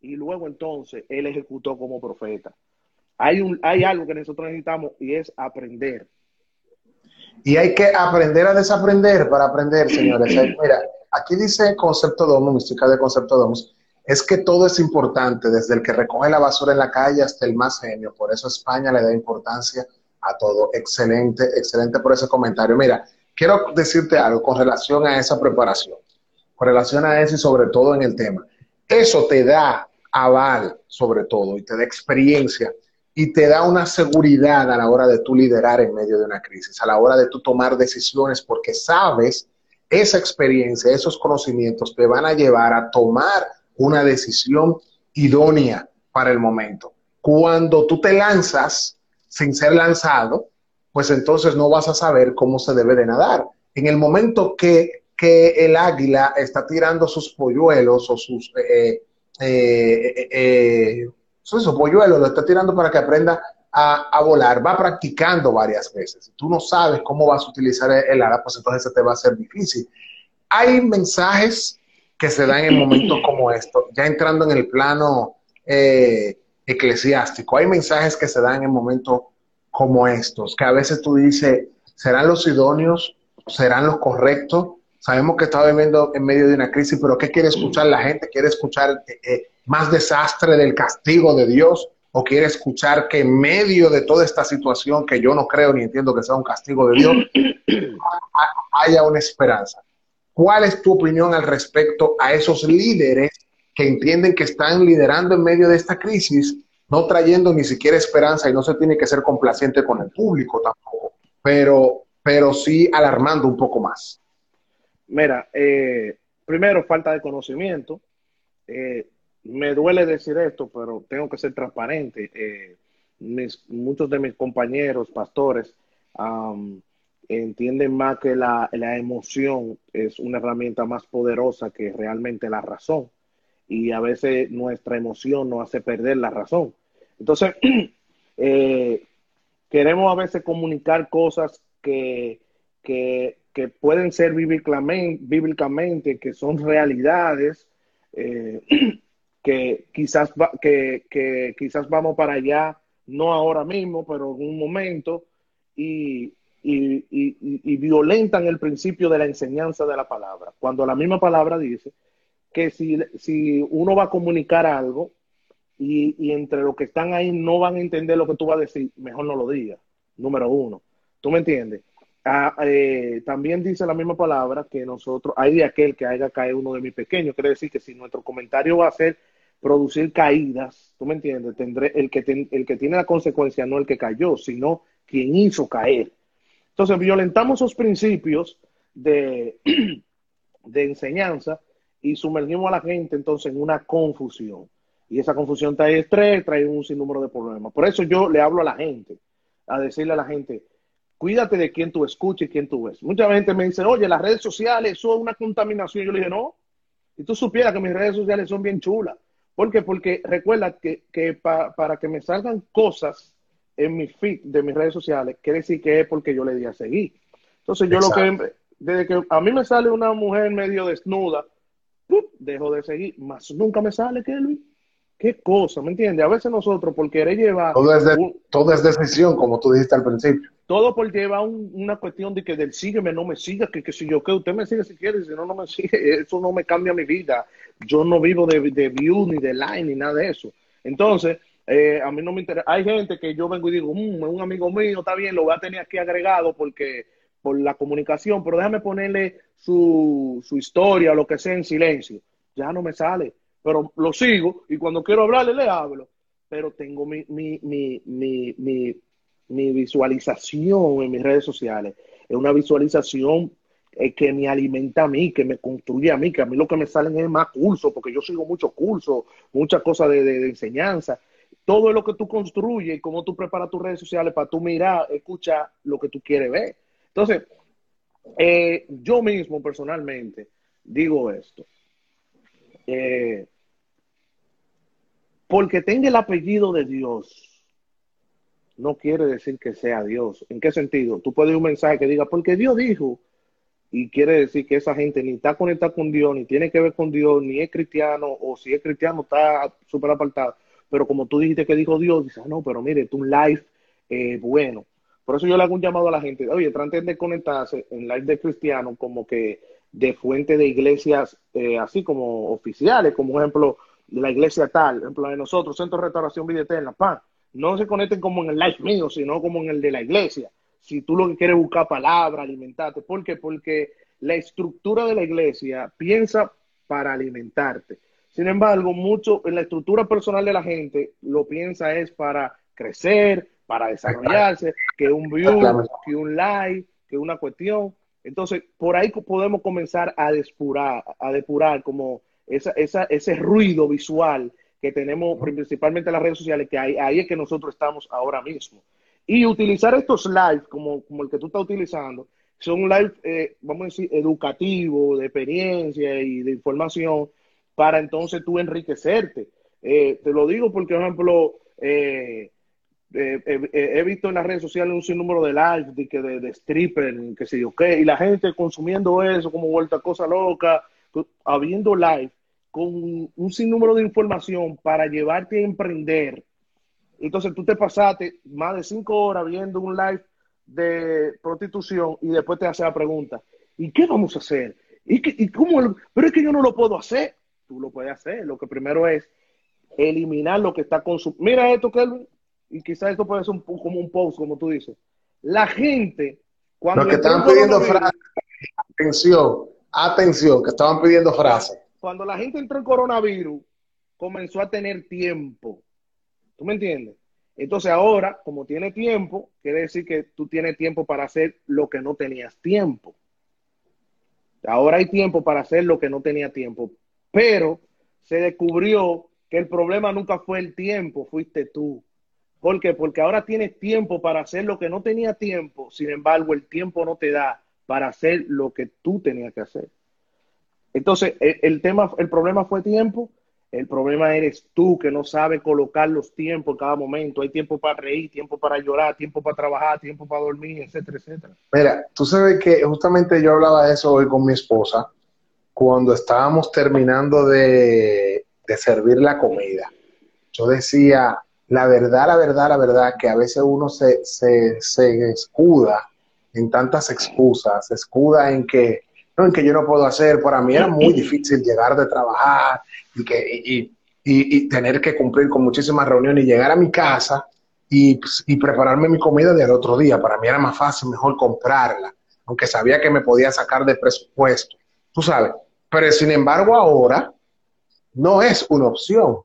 Y luego entonces él ejecutó como profeta. Hay, un, hay algo que nosotros necesitamos y es aprender. Y hay que aprender a desaprender para aprender, señores. Mira, aquí dice concepto domus, de concepto domus, es que todo es importante, desde el que recoge la basura en la calle hasta el más genio. Por eso España le da importancia a todo. Excelente, excelente por ese comentario. Mira, quiero decirte algo con relación a esa preparación, con relación a eso y sobre todo en el tema. Eso te da aval, sobre todo, y te da experiencia y te da una seguridad a la hora de tú liderar en medio de una crisis, a la hora de tú tomar decisiones, porque sabes esa experiencia, esos conocimientos te van a llevar a tomar una decisión idónea para el momento. Cuando tú te lanzas sin ser lanzado, pues entonces no vas a saber cómo se debe de nadar. En el momento que, el águila está tirando sus polluelos o sus, eh, eh, eh, polluelos, lo está tirando para que aprenda a, a, volar, va practicando varias veces. Si tú no sabes cómo vas a utilizar el ala, pues entonces se te va a ser difícil. Hay mensajes que se dan en momentos como estos, ya entrando en el plano eh, eclesiástico. Hay mensajes que se dan en momentos como estos, que a veces tú dices, ¿serán los idóneos? ¿Serán los correctos? Sabemos que está viviendo en medio de una crisis, pero ¿qué quiere escuchar la gente? ¿Quiere escuchar eh, eh, más desastre del castigo de Dios? ¿O quiere escuchar que en medio de toda esta situación, que yo no creo ni entiendo que sea un castigo de Dios, haya una esperanza? ¿Cuál es tu opinión al respecto a esos líderes que entienden que están liderando en medio de esta crisis, no trayendo ni siquiera esperanza y no se tiene que ser complaciente con el público tampoco, pero, pero sí alarmando un poco más? Mira, eh, primero falta de conocimiento. Eh, me duele decir esto, pero tengo que ser transparente. Eh, muchos de mis compañeros, pastores, entienden más que la, emoción es una herramienta más poderosa que realmente la razón. Y a veces nuestra emoción nos hace perder la razón. Entonces, eh, queremos a veces comunicar cosas que, que, pueden ser bíblicamente, que son realidades, eh, que, quizás que, que quizás vamos para allá no ahora mismo, pero en un momento, y, y, violentan el principio de la enseñanza de la palabra. Cuando la misma palabra dice que si, si uno va a comunicar algo y, y, entre los que están ahí no van a entender lo que tú vas a decir, mejor no lo digas, número uno. ¿Tú me entiendes? Ah, eh, también dice la misma palabra que nosotros, hay de aquel que haya caído uno de mis pequeños, quiere decir que si nuestro comentario va a ser producir caídas, ¿tú me entiendes? Tendré el que, el que tiene la consecuencia, no el que cayó, sino quien hizo caer. Entonces, violentamos esos principios de, de enseñanza y sumergimos a la gente entonces en una confusión. Y esa confusión trae estrés, trae un sinnúmero de problemas. Por eso yo le hablo a la gente, a decirle a la gente, cuídate de quién tú escuches y quién tú ves. Mucha gente me dice, oye, las redes sociales, eso es una contaminación. Yo le dije, no. Y tú supieras que mis redes sociales son bien chulas. ¿Por qué? Porque recuerda que, para que me salgan cosas en mi feed de mis redes sociales, quiere decir que es porque yo le di a seguir. Entonces yo lo que, desde que a mí me sale una mujer medio desnuda, dejo de seguir, más nunca me sale, Kelvin. Qué cosa, ¿me entiendes? A veces nosotros, por querer llevar... Todo es, decisión, como tú dijiste al principio. Todo por llevar una cuestión de que del sígueme, no me siga, que, si yo que usted me sigue si quiere, si no, no me sigue. Eso no me cambia mi vida. Yo no vivo de, de view, ni de line, ni nada de eso. Entonces, eh, a mí no me interesa. Hay gente que yo vengo y digo, mm, un amigo mío, está bien, lo voy a tener aquí agregado porque por la comunicación, pero déjame ponerle su, su historia o lo que sea en silencio. Ya no me sale pero lo sigo y cuando quiero hablarle le hablo, pero tengo mi, mi, mi, mi, mi visualización en mis redes sociales. Es una visualización eh, que me alimenta a mí, que me construye a mí, que a mí lo que me salen es más cursos, porque yo sigo muchos cursos, muchas cosas de, de, enseñanza. Todo lo que tú construyes cómo tú preparas tus redes sociales para tú mirar, escuchar lo que tú quieres ver. Entonces, eh, yo mismo personalmente digo esto. Eh, porque tenga el apellido de Dios, no quiere decir que sea Dios. ¿En qué sentido? Tú puedes un mensaje que diga, porque Dios dijo, y quiere decir que esa gente ni está conectada con Dios, ni tiene que ver con Dios, ni es cristiano, o si es cristiano está súper apartado. Pero como tú dijiste que dijo Dios, dices, ah, no, pero mire, tu live eh, bueno. Por eso yo le hago un llamado a la gente, oye, traten de conectarse en live de cristiano como que de fuente de iglesias eh, así como oficiales, como ejemplo la iglesia tal, ejemplo, de nosotros, Centro de Restauración Vida Eterna, pan, no se conecten como en el live mío, sino como en el de la iglesia. Si tú lo que quieres buscar palabra, alimentarte, ¿por qué? Porque la estructura de la iglesia piensa para alimentarte. Sin embargo, mucho en la estructura personal de la gente lo piensa es para crecer, para desarrollarse, que un view, que un like, que una cuestión. Entonces, por ahí podemos comenzar a depurar, a depurar como esa, esa, ese ruido visual que tenemos principalmente en las redes sociales, que ahí, ahí es que nosotros estamos ahora mismo. Y utilizar estos live como, como el que tú estás utilizando, son live, eh, vamos a decir, educativos, de experiencia y de información, para entonces tú enriquecerte. Eh, te lo digo porque, por ejemplo, eh, he visto en las redes sociales un sinnúmero de live, de, que de, de stripper, que sé yo qué, y la gente consumiendo eso como vuelta cosa loca, habiendo live con un sinnúmero de información para llevarte a emprender. Entonces tú te pasaste más de cinco horas viendo un live de prostitución y después te hace la pregunta, ¿y qué vamos a hacer? ¿Y, qué, y cómo? Pero es que yo no lo puedo hacer. Tú lo puedes hacer. Lo que primero es eliminar lo que está consumiendo. Mira esto, Kelvin, y quizás esto puede ser un, como un post, como tú dices. La gente, cuando... Los que están pidiendo frases, atención, Atención, que estaban pidiendo frases. Cuando la gente entró en coronavirus, comenzó a tener tiempo. ¿Tú me entiendes? Entonces ahora, como tiene tiempo, quiere decir que tú tienes tiempo para hacer lo que no tenías tiempo. Ahora hay tiempo para hacer lo que no tenía tiempo. Pero se descubrió que el problema nunca fue el tiempo, fuiste tú. ¿Por qué? Porque ahora tienes tiempo para hacer lo que no tenía tiempo, sin embargo el tiempo no te da para hacer lo que tú tenías que hacer. Entonces, el, tema, el problema fue tiempo, el problema eres tú que no sabes colocar los tiempos en cada momento. Hay tiempo para reír, tiempo para llorar, tiempo para trabajar, tiempo para dormir, etcétera, etcétera. Mira, tú sabes que justamente yo hablaba de eso hoy con mi esposa cuando estábamos terminando de, de servir la comida. Yo decía, la verdad, la verdad, la verdad, que a veces uno se, se, se escuda en tantas excusas, se escuda en que, no, en que yo no puedo hacer. Para mí era muy difícil llegar de trabajar y, que, y, y, tener que cumplir con muchísimas reuniones y llegar a mi casa y, y prepararme mi comida del otro día. Para mí era más fácil, mejor comprarla, aunque sabía que me podía sacar de presupuesto. Tú sabes. Pero sin embargo, ahora no es una opción.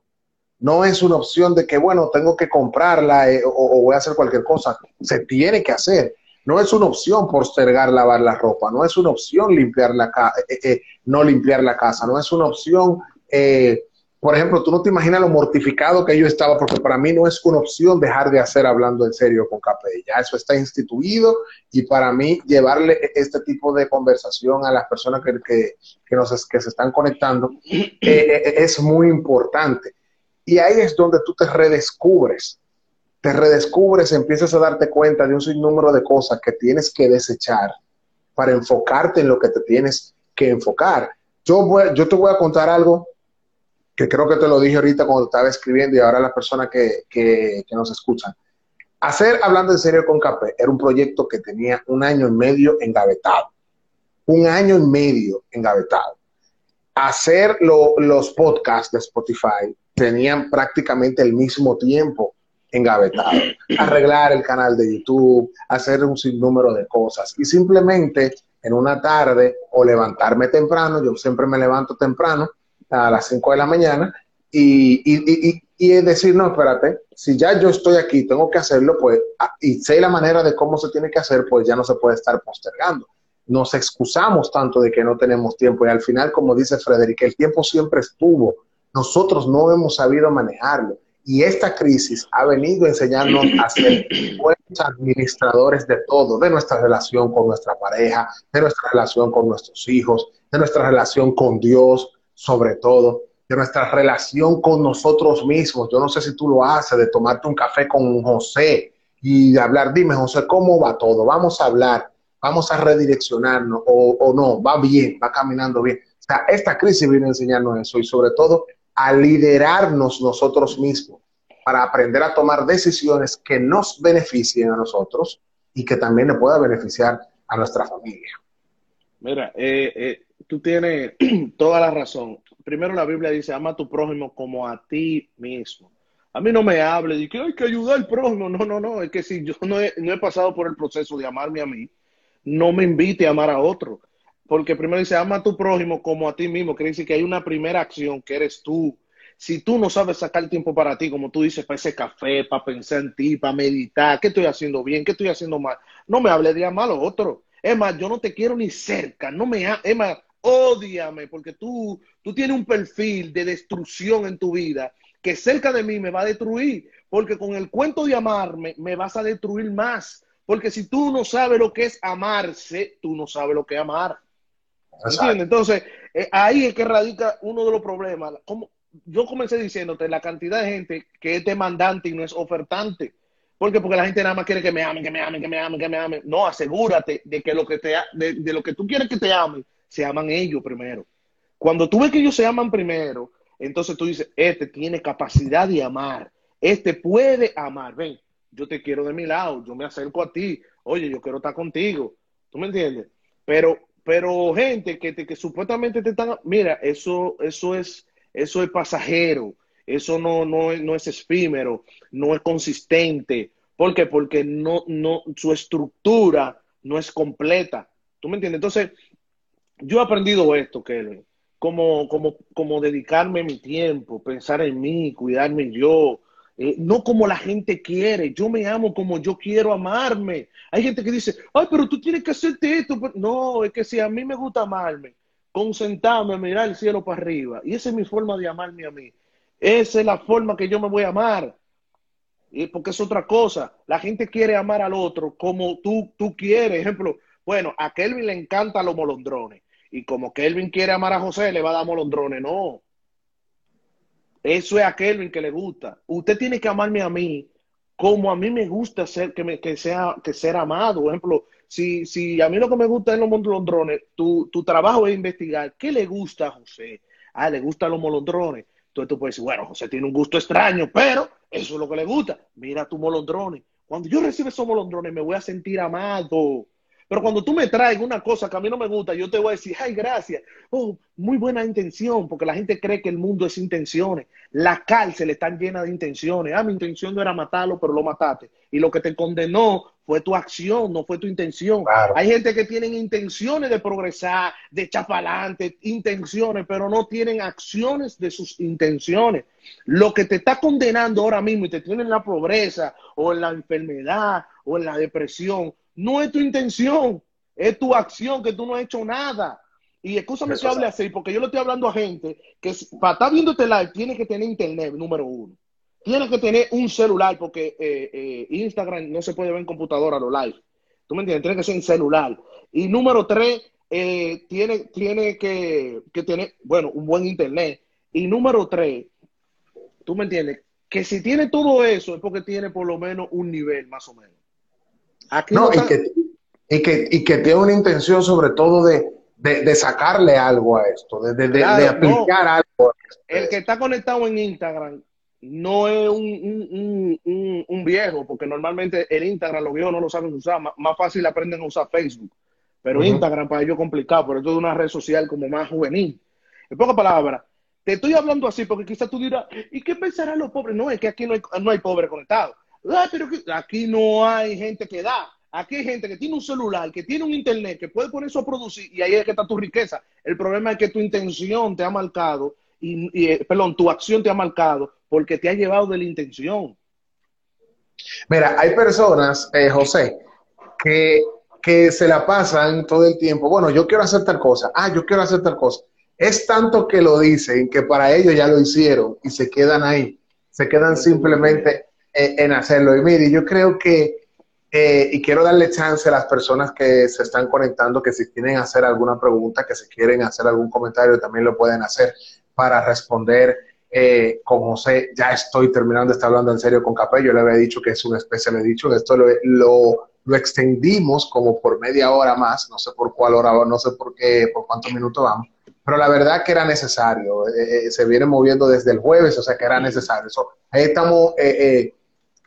No es una opción de que, bueno, tengo que comprarla eh, o, voy a hacer cualquier cosa. Se tiene que hacer. No es una opción postergar lavar la ropa, no es una opción limpiar la eh, eh, no limpiar la casa, no es una opción por ejemplo, tú no te imaginas lo mortificado que yo estaba, porque para mí no es una opción dejar de hacer hablando en serio con Capé. Ya eso está instituido y para mí llevarle este tipo de conversación a las personas que, que, nos, que se están conectando eh, eh, es muy importante. Y ahí es donde tú te redescubres. Te redescubres, empiezas a darte cuenta de un sinnúmero de cosas que tienes que desechar para enfocarte en lo que te tienes que enfocar. Yo, voy, yo te voy a contar algo que creo que te lo dije ahorita cuando estaba escribiendo y ahora las personas que, que, nos escuchan. Hacer Hablando en Serio con Café era un proyecto que tenía un año y medio engavetado. Un año y medio engavetado. Hacer los podcasts de Spotify tenían prácticamente el mismo tiempo engavetado. Arreglar el canal de YouTube, hacer un sinnúmero de cosas. Y simplemente en una tarde o levantarme temprano, yo siempre me levanto temprano, a las 5 de la mañana y, y, y, decir, no, espérate, si ya yo estoy aquí, tengo que hacerlo, pues, y sé la manera de cómo se tiene que hacer, pues ya no se puede estar postergando. Nos excusamos tanto de que no tenemos tiempo y al final, como dice Frederick, el tiempo siempre estuvo, nosotros no hemos sabido manejarlo. Y esta crisis ha venido a enseñarnos a ser buenos administradores de todo, de nuestra relación con nuestra pareja, de nuestra relación con nuestros hijos, de nuestra relación con Dios, sobre todo, de nuestra relación con nosotros mismos. Yo no sé si tú lo haces, de tomarte un café con José y hablar, dime José, ¿cómo va todo? Vamos a hablar, vamos a redireccionarnos o, no, va bien, va caminando bien. Esta crisis viene a enseñarnos eso y sobre todo a liderarnos nosotros mismos para aprender a tomar decisiones que nos beneficien a nosotros y que también le pueda beneficiar a nuestra familia. Mira, eh, eh, tú tienes toda la razón. Primero la Biblia dice, ama a tu prójimo como a ti mismo. A mí no me hable de que hay que ayudar al prójimo. No, no, no. Es que si yo no he, no he pasado por el proceso de amarme a mí, no me invite a amar a otro. Porque primero dice, ama a tu prójimo como a ti mismo. Quiere decir que hay una primera acción que eres tú. Si tú no sabes sacar tiempo para ti, como tú dices, para ese café, para pensar en ti, para meditar, ¿qué estoy haciendo bien? ¿Qué estoy haciendo mal? No me hable de amar a otro. Es más, yo no te quiero ni cerca. No me, es más, Ódiame, porque tú, tú tienes un perfil de destrucción en tu vida que cerca de mí me va a destruir, porque con el cuento de amarme me vas a destruir más. Porque si tú no sabes lo que es amarse, tú no sabes lo que es amar. ¿Entiendes? Entonces, eh, ahí es que radica uno de los problemas. Como, yo comencé diciéndote la cantidad de gente que es demandante y no es ofertante. ¿Por qué? Porque la gente nada más quiere que me amen, que me amen, que me amen, que me amen. No, asegúrate de que lo que te de, de lo que tú quieres que te amen se aman ellos primero. Cuando tú ves que ellos se aman primero, entonces tú dices, este tiene capacidad de amar, este puede amar. Ven, yo te quiero de mi lado, yo me acerco a ti, oye, yo quiero estar contigo. ¿Tú me entiendes? Pero, pero gente que, que supuestamente te están, mira, eso, eso es, eso es pasajero, eso no, no, no es efímero, no es consistente. ¿Por qué? Porque no, no, su estructura no es completa. ¿Tú me entiendes? Entonces, yo he aprendido esto, Kelvin, como, como, como dedicarme mi tiempo, pensar en mí, cuidarme yo, eh, no como la gente quiere, yo me amo como yo quiero amarme. Hay gente que dice, ay, pero tú tienes que hacerte esto. No, es que si a mí me gusta amarme, concentrarme, mirar el cielo para arriba, y esa es mi forma de amarme a mí. Esa es la forma que yo me voy a amar. Y porque es otra cosa. La gente quiere amar al otro como tú, tú quieres. Ejemplo, bueno, a Kelvin le encantan los molondrones. Y como Kelvin quiere amar a José, le va a dar molondrones. No. Eso es a Kelvin que le gusta. Usted tiene que amarme a mí como a mí me gusta ser, que, me, que sea, que ser amado. Por ejemplo, si, si a mí lo que me gusta es los molondrones, tu, tu trabajo es investigar qué le gusta a José. Ah, le gustan los molondrones. Entonces tú puedes decir, bueno, José tiene un gusto extraño, pero eso es lo que le gusta. Mira tu molondrones. Cuando yo recibo esos molondrones me voy a sentir amado. Pero cuando tú me traes una cosa que a mí no me gusta, yo te voy a decir, ay, gracias. Oh, muy buena intención, porque la gente cree que el mundo es intenciones. La cárcel está llena de intenciones. Ah, mi intención no era matarlo, pero lo mataste. Y lo que te condenó fue tu acción, no fue tu intención. Claro. Hay gente que tienen intenciones de progresar, de echar para adelante, intenciones, pero no tienen acciones de sus intenciones. Lo que te está condenando ahora mismo y te tiene en la pobreza o en la enfermedad o en la depresión, no es tu intención, es tu acción que tú no has hecho nada. Y escúchame que hable así, porque yo le estoy hablando a gente que para estar viendo este live tiene que tener internet, número uno. Tiene que tener un celular, porque eh, eh, Instagram no se puede ver en computadora los live. ¿Tú me entiendes? Tiene que ser en celular. Y número tres, eh, tiene, tiene que, que tener, bueno, un buen internet. Y número tres, ¿tú me entiendes? Que si tiene todo eso es porque tiene por lo menos un nivel, más o menos. Aquí No, no y que, y, que, y que tiene una intención sobre todo de, de, de sacarle algo a esto, de, de, Claro, aplicar algo. a esto. el que está conectado en Instagram no es un, un- un- un- viejo, porque normalmente el Instagram los viejos no lo saben usar, más, más fácil aprenden a usar Facebook. Pero. Instagram para ellos es complicado, pero esto es una red social como más juvenil. En pocas palabras, te estoy hablando así porque quizás tú dirás, ¿y qué pensarán los pobres? No, es que aquí no hay, no hay pobres conectados. Ah, pero que- aquí no hay gente que da. Aquí hay gente que tiene un celular, que tiene un internet, que puede poner eso a producir y ahí es que está tu riqueza. El problema es que tu intención te ha marcado, y, y, eh, perdón, tu acción te ha marcado porque te ha llevado de la intención. Mira, hay personas, eh, José, que, que se la pasan todo el tiempo. Bueno, yo quiero hacer tal cosa. Ah, yo quiero hacer tal cosa. Es tanto que lo dicen que para ellos ya lo hicieron y se quedan ahí. Se quedan simplemente en hacerlo. Y mire, yo creo que, eh, y quiero darle chance a las personas que se están conectando, que si quieren hacer alguna pregunta, que si quieren hacer algún comentario, también lo pueden hacer para responder eh, con José. Ya estoy terminando, está hablando en serio con Capello. Yo le había dicho que es una especie de dicho. Esto lo, lo, extendimos como por media hora más. No sé por cuál hora, no sé por qué, por cuántos minutos vamos. Pero la verdad que era necesario. Eh, eh, se viene moviendo desde el jueves, o sea que era necesario. So, ahí estamos eh, eh,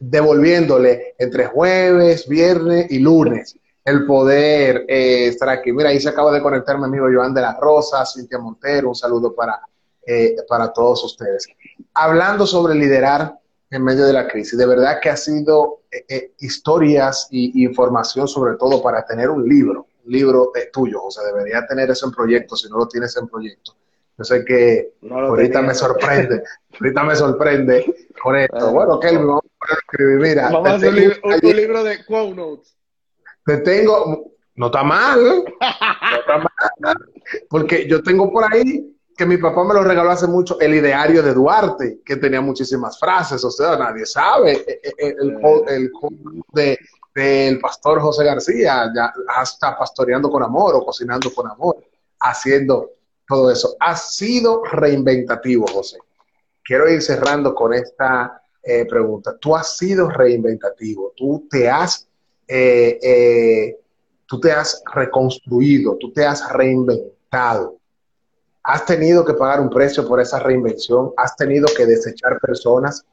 devolviéndole entre jueves, viernes y lunes el poder eh, estar aquí. Mira, ahí se acaba de conectar mi amigo Joan de la Rosa, Cintia Montero, un saludo para, eh, para todos ustedes. Hablando sobre liderar en medio de la crisis, de verdad que ha sido eh, eh, historias y, información sobre todo para tener un libro, un libro eh, tuyo, o sea, debería tener eso en proyecto, si no lo tienes en proyecto. Yo sé que No ahorita tenía. me sorprende, ahorita me sorprende con esto. Bueno, Kelvin, vamos a poner a escribir. Mira, Vamos a hacer libro- un- allí- un libro de quote notes. te tengo, no está mal, no está mal, porque yo tengo por ahí que mi papá me lo regaló hace mucho, el ideario de Duarte, que tenía muchísimas frases, o sea, nadie sabe, eh, eh, el, co- el co- de del pastor José García, ya hasta pastoreando con amor o cocinando con amor, haciendo todo eso. Ha sido reinventativo, José. Quiero ir cerrando con esta eh, pregunta. Tú has sido reinventativo, tú te has eh, eh, tú te has reconstruido, tú te has reinventado. Has tenido que pagar un precio por esa reinvención, has tenido que desechar personas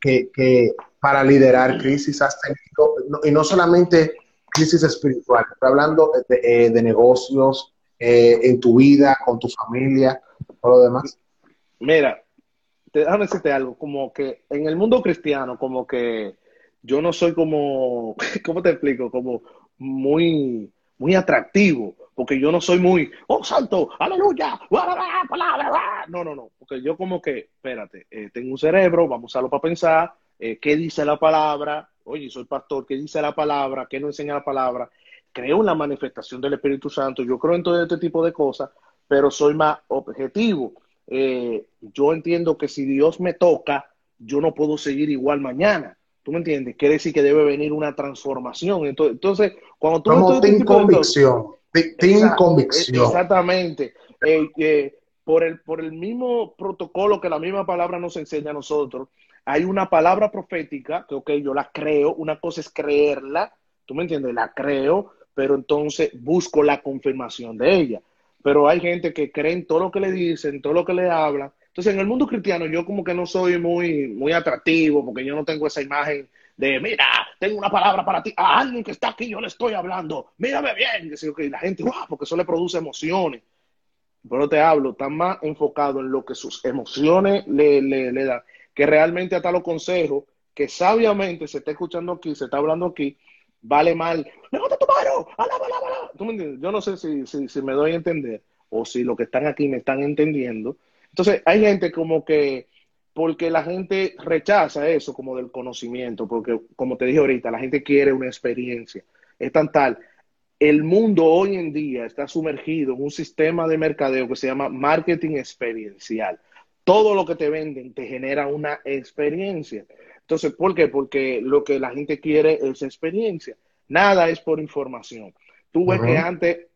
que, que para liderar crisis has tenido, y no solamente crisis espiritual, estoy hablando de negocios, eh, en tu vida, con tu familia, todo lo demás. Mira, te, déjame decirte algo, como que en el mundo cristiano, como que yo no soy como, ¿cómo te explico? Como muy, muy atractivo, porque yo no soy muy, oh, santo, aleluya, guarda, palabra, guarda". no, no, no, porque yo como que, espérate, eh, tengo un cerebro, vamos a usarlo para pensar, eh, ¿qué dice la palabra? Oye, soy pastor, ¿qué dice la palabra? ¿Qué no enseña la palabra? Creo en la manifestación del Espíritu Santo, yo creo en todo este tipo de cosas, pero soy más objetivo. Eh, yo entiendo que si Dios me toca, yo no puedo seguir igual mañana. ¿Tú me entiendes? Quiere decir que debe venir una transformación. Entonces, entonces cuando tú Como este de convicción, te- team Exacto, convicción. Exactamente. Eh, eh, por, el, por el mismo protocolo que la misma palabra nos enseña a nosotros, hay una palabra profética que, ok, yo la creo, una cosa es creerla, tú me entiendes, la creo, pero entonces busco la confirmación de ella. Pero hay gente que cree en todo lo que le dicen, todo lo que le hablan, Entonces, en el mundo cristiano yo como que no soy muy, muy atractivo porque yo no tengo esa imagen de, mira, tengo una palabra para ti, a alguien que está aquí yo le estoy hablando, mírame bien, y la gente, wow, porque eso le produce emociones. Pero te hablo, está más enfocado en lo que sus emociones le, le, le dan, que realmente hasta los consejos que sabiamente se está escuchando aquí, se está hablando aquí, vale mal. ¡Levanta tu mano! ¡Alaba, alaba, alaba! ¿Tú me entiendes? Yo no sé si, si, si me doy a entender o si los que están aquí me están entendiendo. Entonces, hay gente como que, porque la gente rechaza eso como del conocimiento, porque como te dije ahorita, la gente quiere una experiencia. Es tan tal. El mundo hoy en día está sumergido en un sistema de mercadeo que se llama marketing experiencial. Todo lo que te venden te genera una experiencia. Entonces, ¿por qué? Porque lo que la gente quiere es experiencia. Nada es por información. Tú ves que antes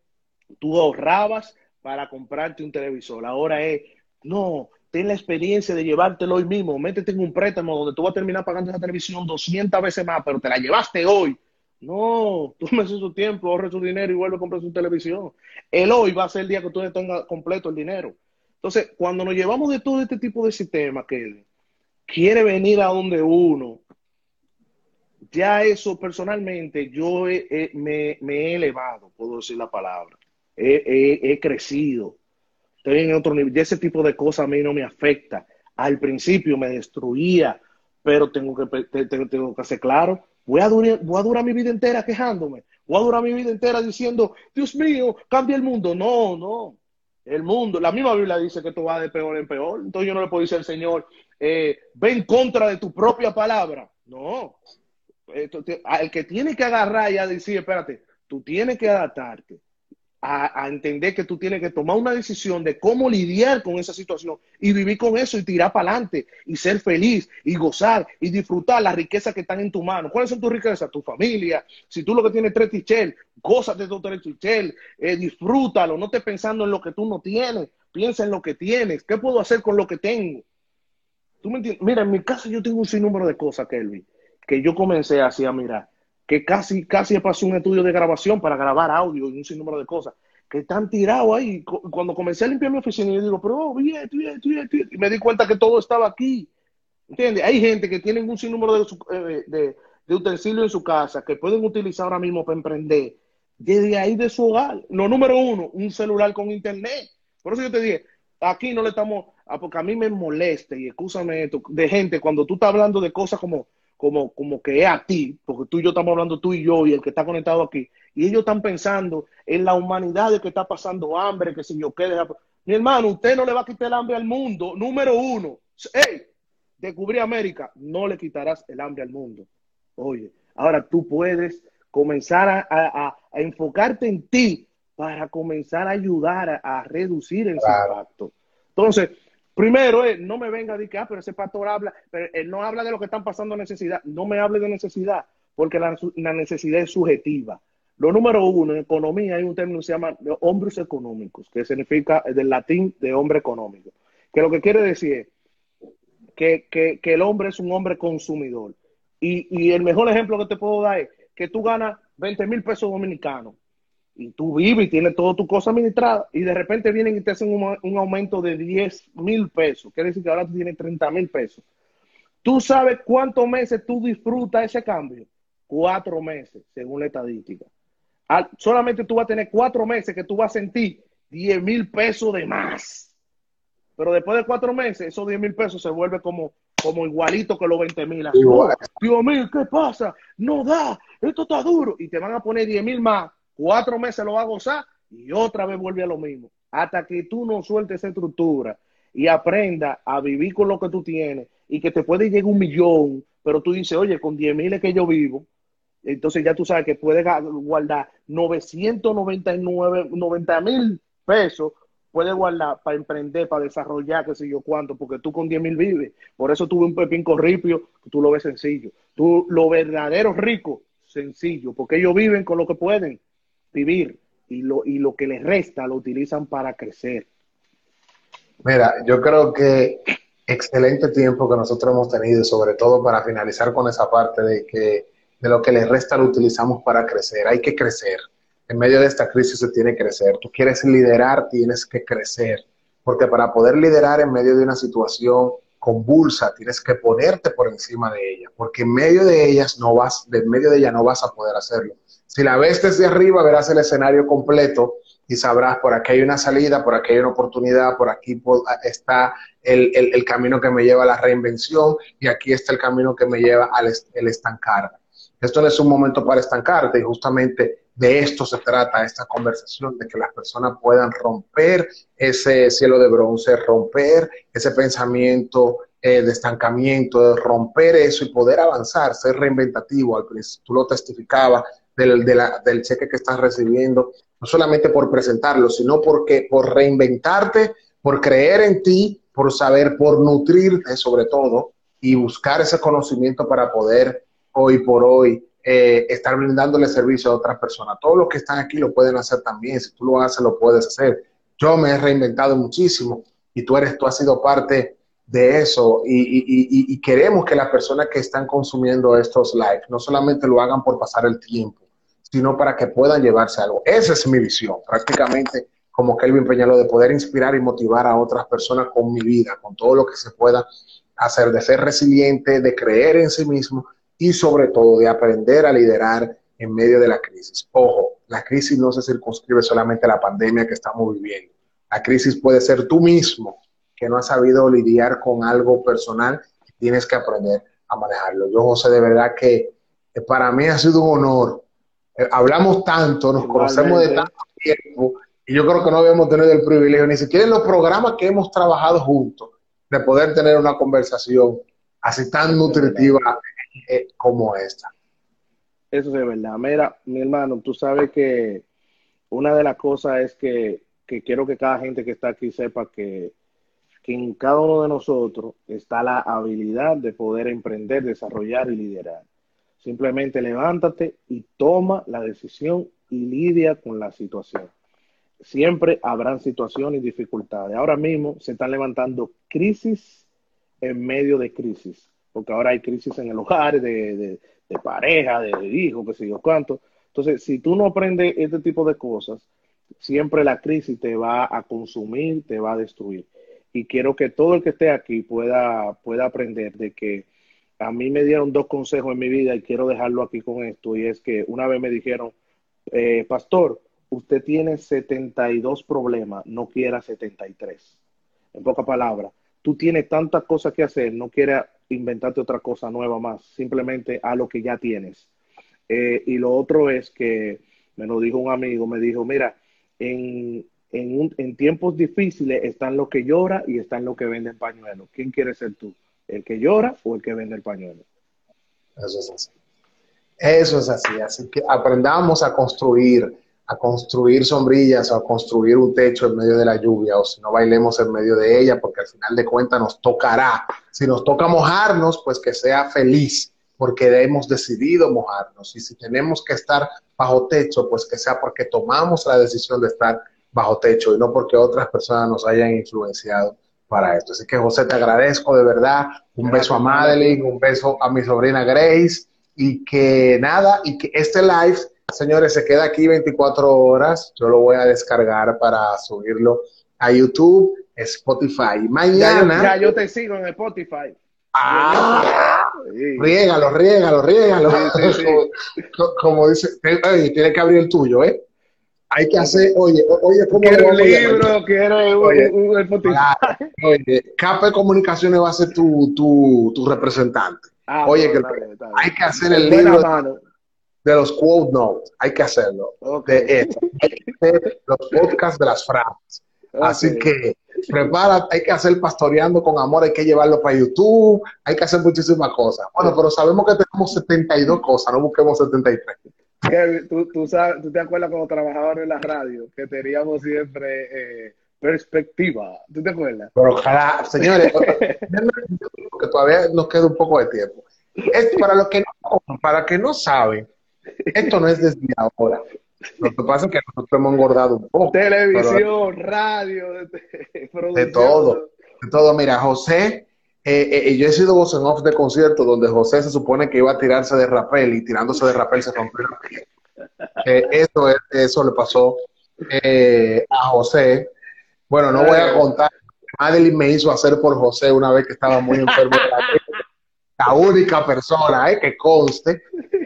tú ahorrabas para comprarte un televisor. Ahora es, no, ten la experiencia de llevártelo hoy mismo. Métete en un préstamo donde tú vas a terminar pagando esa televisión 200 veces más, pero te la llevaste hoy. No, tú me su tiempo, ahorre su dinero y vuelve a comprar su televisión. El hoy va a ser el día que tú tengas completo el dinero. Entonces, cuando nos llevamos de todo este tipo de sistemas, que quiere venir a donde uno, ya eso personalmente yo me, he elevado, puedo decir la palabra, he, crecido, estoy en otro nivel, y ese tipo de cosas a mí no me afecta. Al principio me destruía, pero tengo que, tengo que hacer claro, voy a, durar, voy a durar mi vida entera quejándome, voy a durar mi vida entera diciendo, Dios mío, cambia el mundo. No, no, el mundo, la misma Biblia dice que esto va de peor en peor, entonces yo no le puedo decir al Señor, eh, ve en contra de tu propia palabra. No, el que tiene que agarrar y a decir, espérate, tú tienes que adaptarte a, entender que tú tienes que tomar una decisión de cómo lidiar con esa situación y vivir con eso y tirar para adelante y ser feliz y gozar y disfrutar las riquezas que están en tu mano. ¿Cuáles son tus riquezas? Tu familia. Si tú lo que tienes tres tichel, gózate de tu tres tichel, eh, disfrútalo, no estés pensando en lo que tú no tienes, piensa en lo que tienes. ¿Qué puedo hacer con lo que tengo? ¿Tú me entiendes? Mira, en mi casa yo tengo un sinnúmero de cosas, Kelvin, que yo comencé así a mirar que casi, casi pasó un estudio de grabación para grabar audio y un sinnúmero de cosas que están tirados ahí. Cuando comencé a limpiar mi oficina, yo digo, pero bien, bien, bien, y me di cuenta que todo estaba aquí. ¿Entiendes? Hay gente que tiene un sinnúmero de, eh, de, de utensilios en su casa que pueden utilizar ahora mismo para emprender desde ahí de su hogar. Lo número uno, un celular con internet. Por eso yo te dije, aquí no le estamos, ah, porque a mí me molesta, y escúchame esto, de gente cuando tú estás hablando de cosas como como, como que es a ti, porque tú y yo estamos hablando tú y yo y el que está conectado aquí, y ellos están pensando en la humanidad de que está pasando hambre, que si yo quede. Mi hermano, usted no le va a quitar el hambre al mundo. Número uno, hey, descubrí América, no le quitarás el hambre al mundo. Oye, ahora tú puedes comenzar a, enfocarte en ti para comenzar a ayudar a, reducir el impacto. Entonces, Primero, eh, no me venga a decir que, ah, pero ese pastor habla, pero él no habla de lo que están pasando necesidad. No me hable de necesidad, porque la, necesidad es subjetiva. Lo número uno, en economía hay un término que se llama hombres económicos, que significa del latín de hombre económico, que lo que quiere decir es que, que, el hombre es un hombre consumidor. Y, y, el mejor ejemplo que te puedo dar es que tú ganas 20 mil pesos dominicanos y tú vives y tienes toda tu cosa administrada y de repente vienen y te hacen un, aumento de 10 mil pesos, quiere decir que ahora tú tienes 30 mil pesos. ¿Tú sabes cuántos meses tú disfrutas ese cambio? Cuatro meses, según la estadística. solamente tú vas a tener cuatro meses que tú vas a sentir 10 mil pesos de más. Pero después de cuatro meses, esos 10 mil pesos se vuelve como, como igualito que los 20 mil. Dios mío, ¿qué pasa? No da, esto está duro. Y te van a poner 10 mil más cuatro meses lo va a gozar y otra vez vuelve a lo mismo. Hasta que tú no sueltes esa estructura y aprenda a vivir con lo que tú tienes y que te puede llegar un millón, pero tú dices, oye, con 10 mil es que yo vivo, entonces ya tú sabes que puedes guardar 999, 90 mil pesos, puedes guardar para emprender, para desarrollar, qué sé yo cuánto, porque tú con 10 mil vives. Por eso tuve un pepín corripio, tú lo ves sencillo. Tú, lo verdadero rico, sencillo, porque ellos viven con lo que pueden vivir y lo, y lo que les resta lo utilizan para crecer. Mira, yo creo que excelente tiempo que nosotros hemos tenido, sobre todo para finalizar con esa parte de que de lo que les resta lo utilizamos para crecer. Hay que crecer. En medio de esta crisis se tiene que crecer. Tú quieres liderar, tienes que crecer. porque para poder liderar en medio de una situación convulsa, tienes que ponerte por encima de ella, porque en medio de ellas no vas, de en medio de ella no vas a poder hacerlo. Si la ves desde arriba, verás el escenario completo y sabrás por aquí hay una salida, por aquí hay una oportunidad, por aquí está el, el, camino que me lleva a la reinvención y aquí está el camino que me lleva al el estancar. Esto no es un momento para estancarte y justamente de esto se trata esta conversación, de que las personas puedan romper ese cielo de bronce, romper ese pensamiento eh, de estancamiento, de romper eso y poder avanzar, ser reinventativo. Al principio, tú lo testificabas del, cheque que estás recibiendo, no solamente por presentarlo, sino porque por reinventarte, por creer en ti, por saber, por nutrirte sobre todo y buscar ese conocimiento para poder hoy por hoy eh, estar brindándole servicio a otras personas. Todos los que están aquí lo pueden hacer también. Si tú lo haces, lo puedes hacer. Yo me he reinventado muchísimo y tú eres, tú has sido parte de eso y, queremos que las personas que están consumiendo estos live no solamente lo hagan por pasar el tiempo, sino para que puedan llevarse algo. Esa es mi visión, prácticamente como Kelvin Peñalo, de poder inspirar y motivar a otras personas con mi vida, con todo lo que se pueda hacer, de ser resiliente, de creer en sí mismo y sobre todo de aprender a liderar en medio de la crisis. Ojo, la crisis no se circunscribe solamente a la pandemia que estamos viviendo. La crisis puede ser tú mismo, que no has sabido lidiar con algo personal y tienes que aprender a manejarlo. Yo, José, de verdad que para mí ha sido un honor. Eh, hablamos tanto, nos conocemos de tanto tiempo y yo creo que no habíamos tenido el privilegio, ni siquiera en los programas que hemos trabajado juntos, de poder tener una conversación así tan nutritiva eh, como esta. Eso es verdad. Mira, mi hermano, tú sabes que una de las cosas es que, quiero que cada gente que está aquí sepa que, que en cada uno de nosotros está la habilidad de poder emprender, desarrollar y liderar. Simplemente levántate y toma la decisión y lidia con la situación. Siempre habrán situaciones y dificultades. Ahora mismo se están levantando crisis en medio de crisis porque ahora hay crisis en el hogar, de, pareja, de, hijos, qué sé yo cuánto. Entonces, si tú no aprendes este tipo de cosas, siempre la crisis te va a consumir, te va a destruir. Y quiero que todo el que esté aquí pueda, pueda aprender de que a mí me dieron dos consejos en mi vida y quiero dejarlo aquí con esto, y es que una vez me dijeron, eh, pastor, usted tiene 72 problemas, no quiera 73. En pocas palabras, tú tienes tantas cosas que hacer, no quieras inventarte otra cosa nueva más, simplemente a lo que ya tienes. Eh, y lo otro es que me lo dijo un amigo, me dijo, mira, en, en, tiempos difíciles están los que llora y están los que venden pañuelos. ¿Quién quiere ser tú? ¿El que llora o el que vende el pañuelo? Eso es así. Eso es así. Así que aprendamos a construir a construir sombrillas o a construir un techo en medio de la lluvia o si no bailemos en medio de ella porque al final de cuentas nos tocará. Si nos toca mojarnos, pues que sea feliz porque hemos decidido mojarnos y si tenemos que estar bajo techo, pues que sea porque tomamos la decisión de estar bajo techo y no porque otras personas nos hayan influenciado para esto. Así que José, te agradezco de verdad. Un beso a Madeline, un beso a mi sobrina Grace y que nada, y que este live Señores, se queda aquí 24 horas. Yo lo voy a descargar para subirlo a YouTube, Spotify. Mañana. Ya yo, te sigo en Spotify. Ah, riégalo, riégalo, riégalo. como, dice, tiene que abrir el tuyo, ¿eh? Hay que hacer, oye, oye, ¿cómo quiero un libro, quiero un, Spotify. oye, Capa de Comunicaciones va a ser tu, tu, tu representante. Ah, oye, que hay que hacer el libro de los quote notes, hay que hacerlo. De los podcasts de las frases. Así que prepara, hay que hacer pastoreando con amor, hay que llevarlo para YouTube, hay que hacer muchísimas cosas. Bueno, pero sabemos que tenemos 72 cosas, no busquemos 73. ¿tú, tú, sabes, ¿Tú te acuerdas cuando trabajábamos en la radio? Que teníamos siempre eh, perspectiva. ¿Tú te acuerdas? Pero ojalá, señores, que todavía nos queda un poco de tiempo. Esto, para los que no, para que no saben, esto no es desde ahora. Lo que pasa es que nosotros hemos engordado un poco. Televisión, radio, de, todo. De todo. Mira, José, eh, eh, yo he sido voz en off de concierto donde José se supone que iba a tirarse de rapel y tirándose de rapel se rompió la piel. Eh, eso, eso le pasó a José. Bueno, no voy a contar. Madeline me hizo hacer por José una vez que estaba muy enfermo. la única persona, eh, que conste.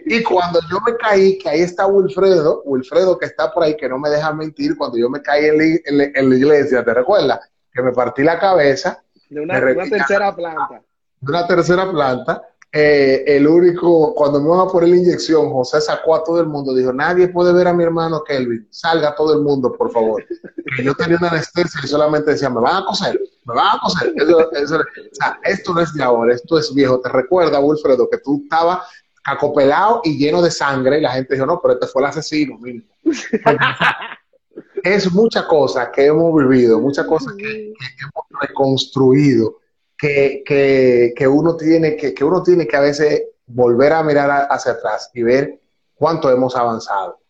Y cuando yo me caí, que ahí está Wilfredo, Wilfredo que está por ahí, que no me deja mentir, cuando yo me caí en la, en la iglesia, ¿te recuerdas? Que me partí la cabeza. De una, una tercera planta. De una tercera planta eh, el único, cuando me van a poner la inyección, José sacó a todo el mundo, dijo, nadie puede ver a mi hermano Kelvin, salga todo el mundo, por favor. yo tenía una anestesia y solamente decía, me van a coser, me van a coser. o sea, esto no es de ahora, esto es viejo. Te recuerda, Wilfredo, que tú estabas acopelado y lleno de sangre y la gente dijo, no, pero este fue el asesino. es mucha cosa que hemos vivido, muchas cosas que hemos reconstruido que, que, uno tiene que, que uno tiene que a veces volver a mirar hacia atrás y ver cuánto hemos avanzado,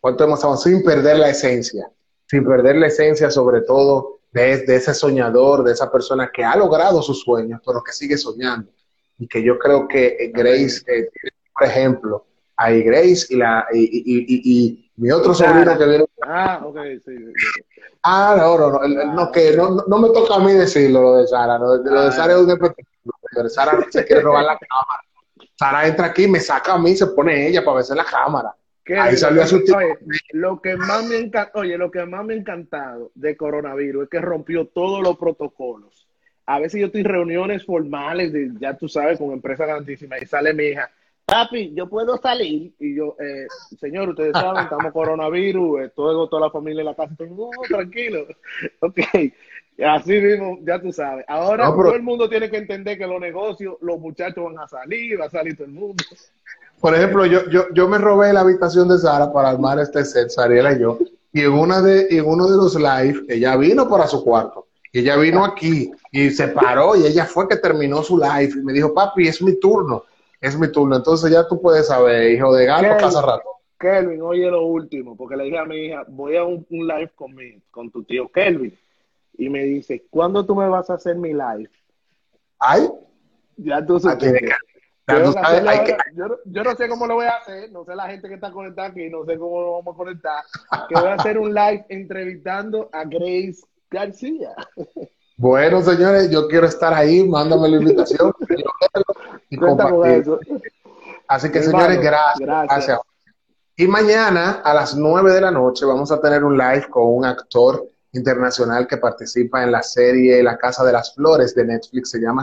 cuánto hemos avanzado sin perder la esencia, sin perder la esencia sobre todo de, de ese soñador, de esa persona que ha logrado sus sueños, pero que sigue soñando. Y que yo creo que Grace eh, por ejemplo, ahí Grace y, la, y, y, y, mi otro sobrino que viene. Ah, ok, sí. Ah, no, no, no, no, que no, no, me toca a mí decirlo lo de Sara. Lo de, lo de Sara es un espectáculo. Sara no se quiere robar la cámara. Sara entra aquí, me saca a mí y se pone ella para verse la cámara. Ahí salió a su oye, lo que más me encanta, oye, lo que más me ha encantado de coronavirus es que rompió todos los protocolos. A veces yo estoy en reuniones formales, de, ya tú sabes, con empresas grandísimas, y sale mi hija, papi, yo puedo salir. Y yo, eh, señor, ustedes saben, estamos coronavirus, eh, todo, toda la familia en la casa, todo, tranquilo. Ok, así mismo, ya tú sabes. Ahora todo el mundo tiene que entender que los negocios, los muchachos van a salir, va a salir todo el mundo. Por ejemplo, yo, yo, yo me robé la habitación de Sara para armar este set, Sariela y yo, y en, una de, en uno de los live, ella vino para su cuarto. Y ella vino aquí y se paró y ella fue que terminó su live y me dijo, papi, es mi turno es mi turno. Entonces ya tú puedes saber, hijo de gato, pasa rato. Kelvin, oye lo último, porque le dije a mi hija, voy a un, live con, mi, con tu tío Kelvin. Y me dice, ¿cuándo tú me vas a hacer mi live? Ay. Ya tú sabes. yo, yo, no sé cómo lo voy a hacer, no sé la gente que está conectada aquí, no sé cómo lo vamos a conectar, que voy a hacer un live entrevistando a Grace García. Bueno, señores, yo quiero estar ahí, mándame la invitación y Así que, señores, gracias, Y mañana a las 9 de la noche vamos a tener un live con un actor internacional que participa en la serie La Casa de las Flores de Netflix, se llama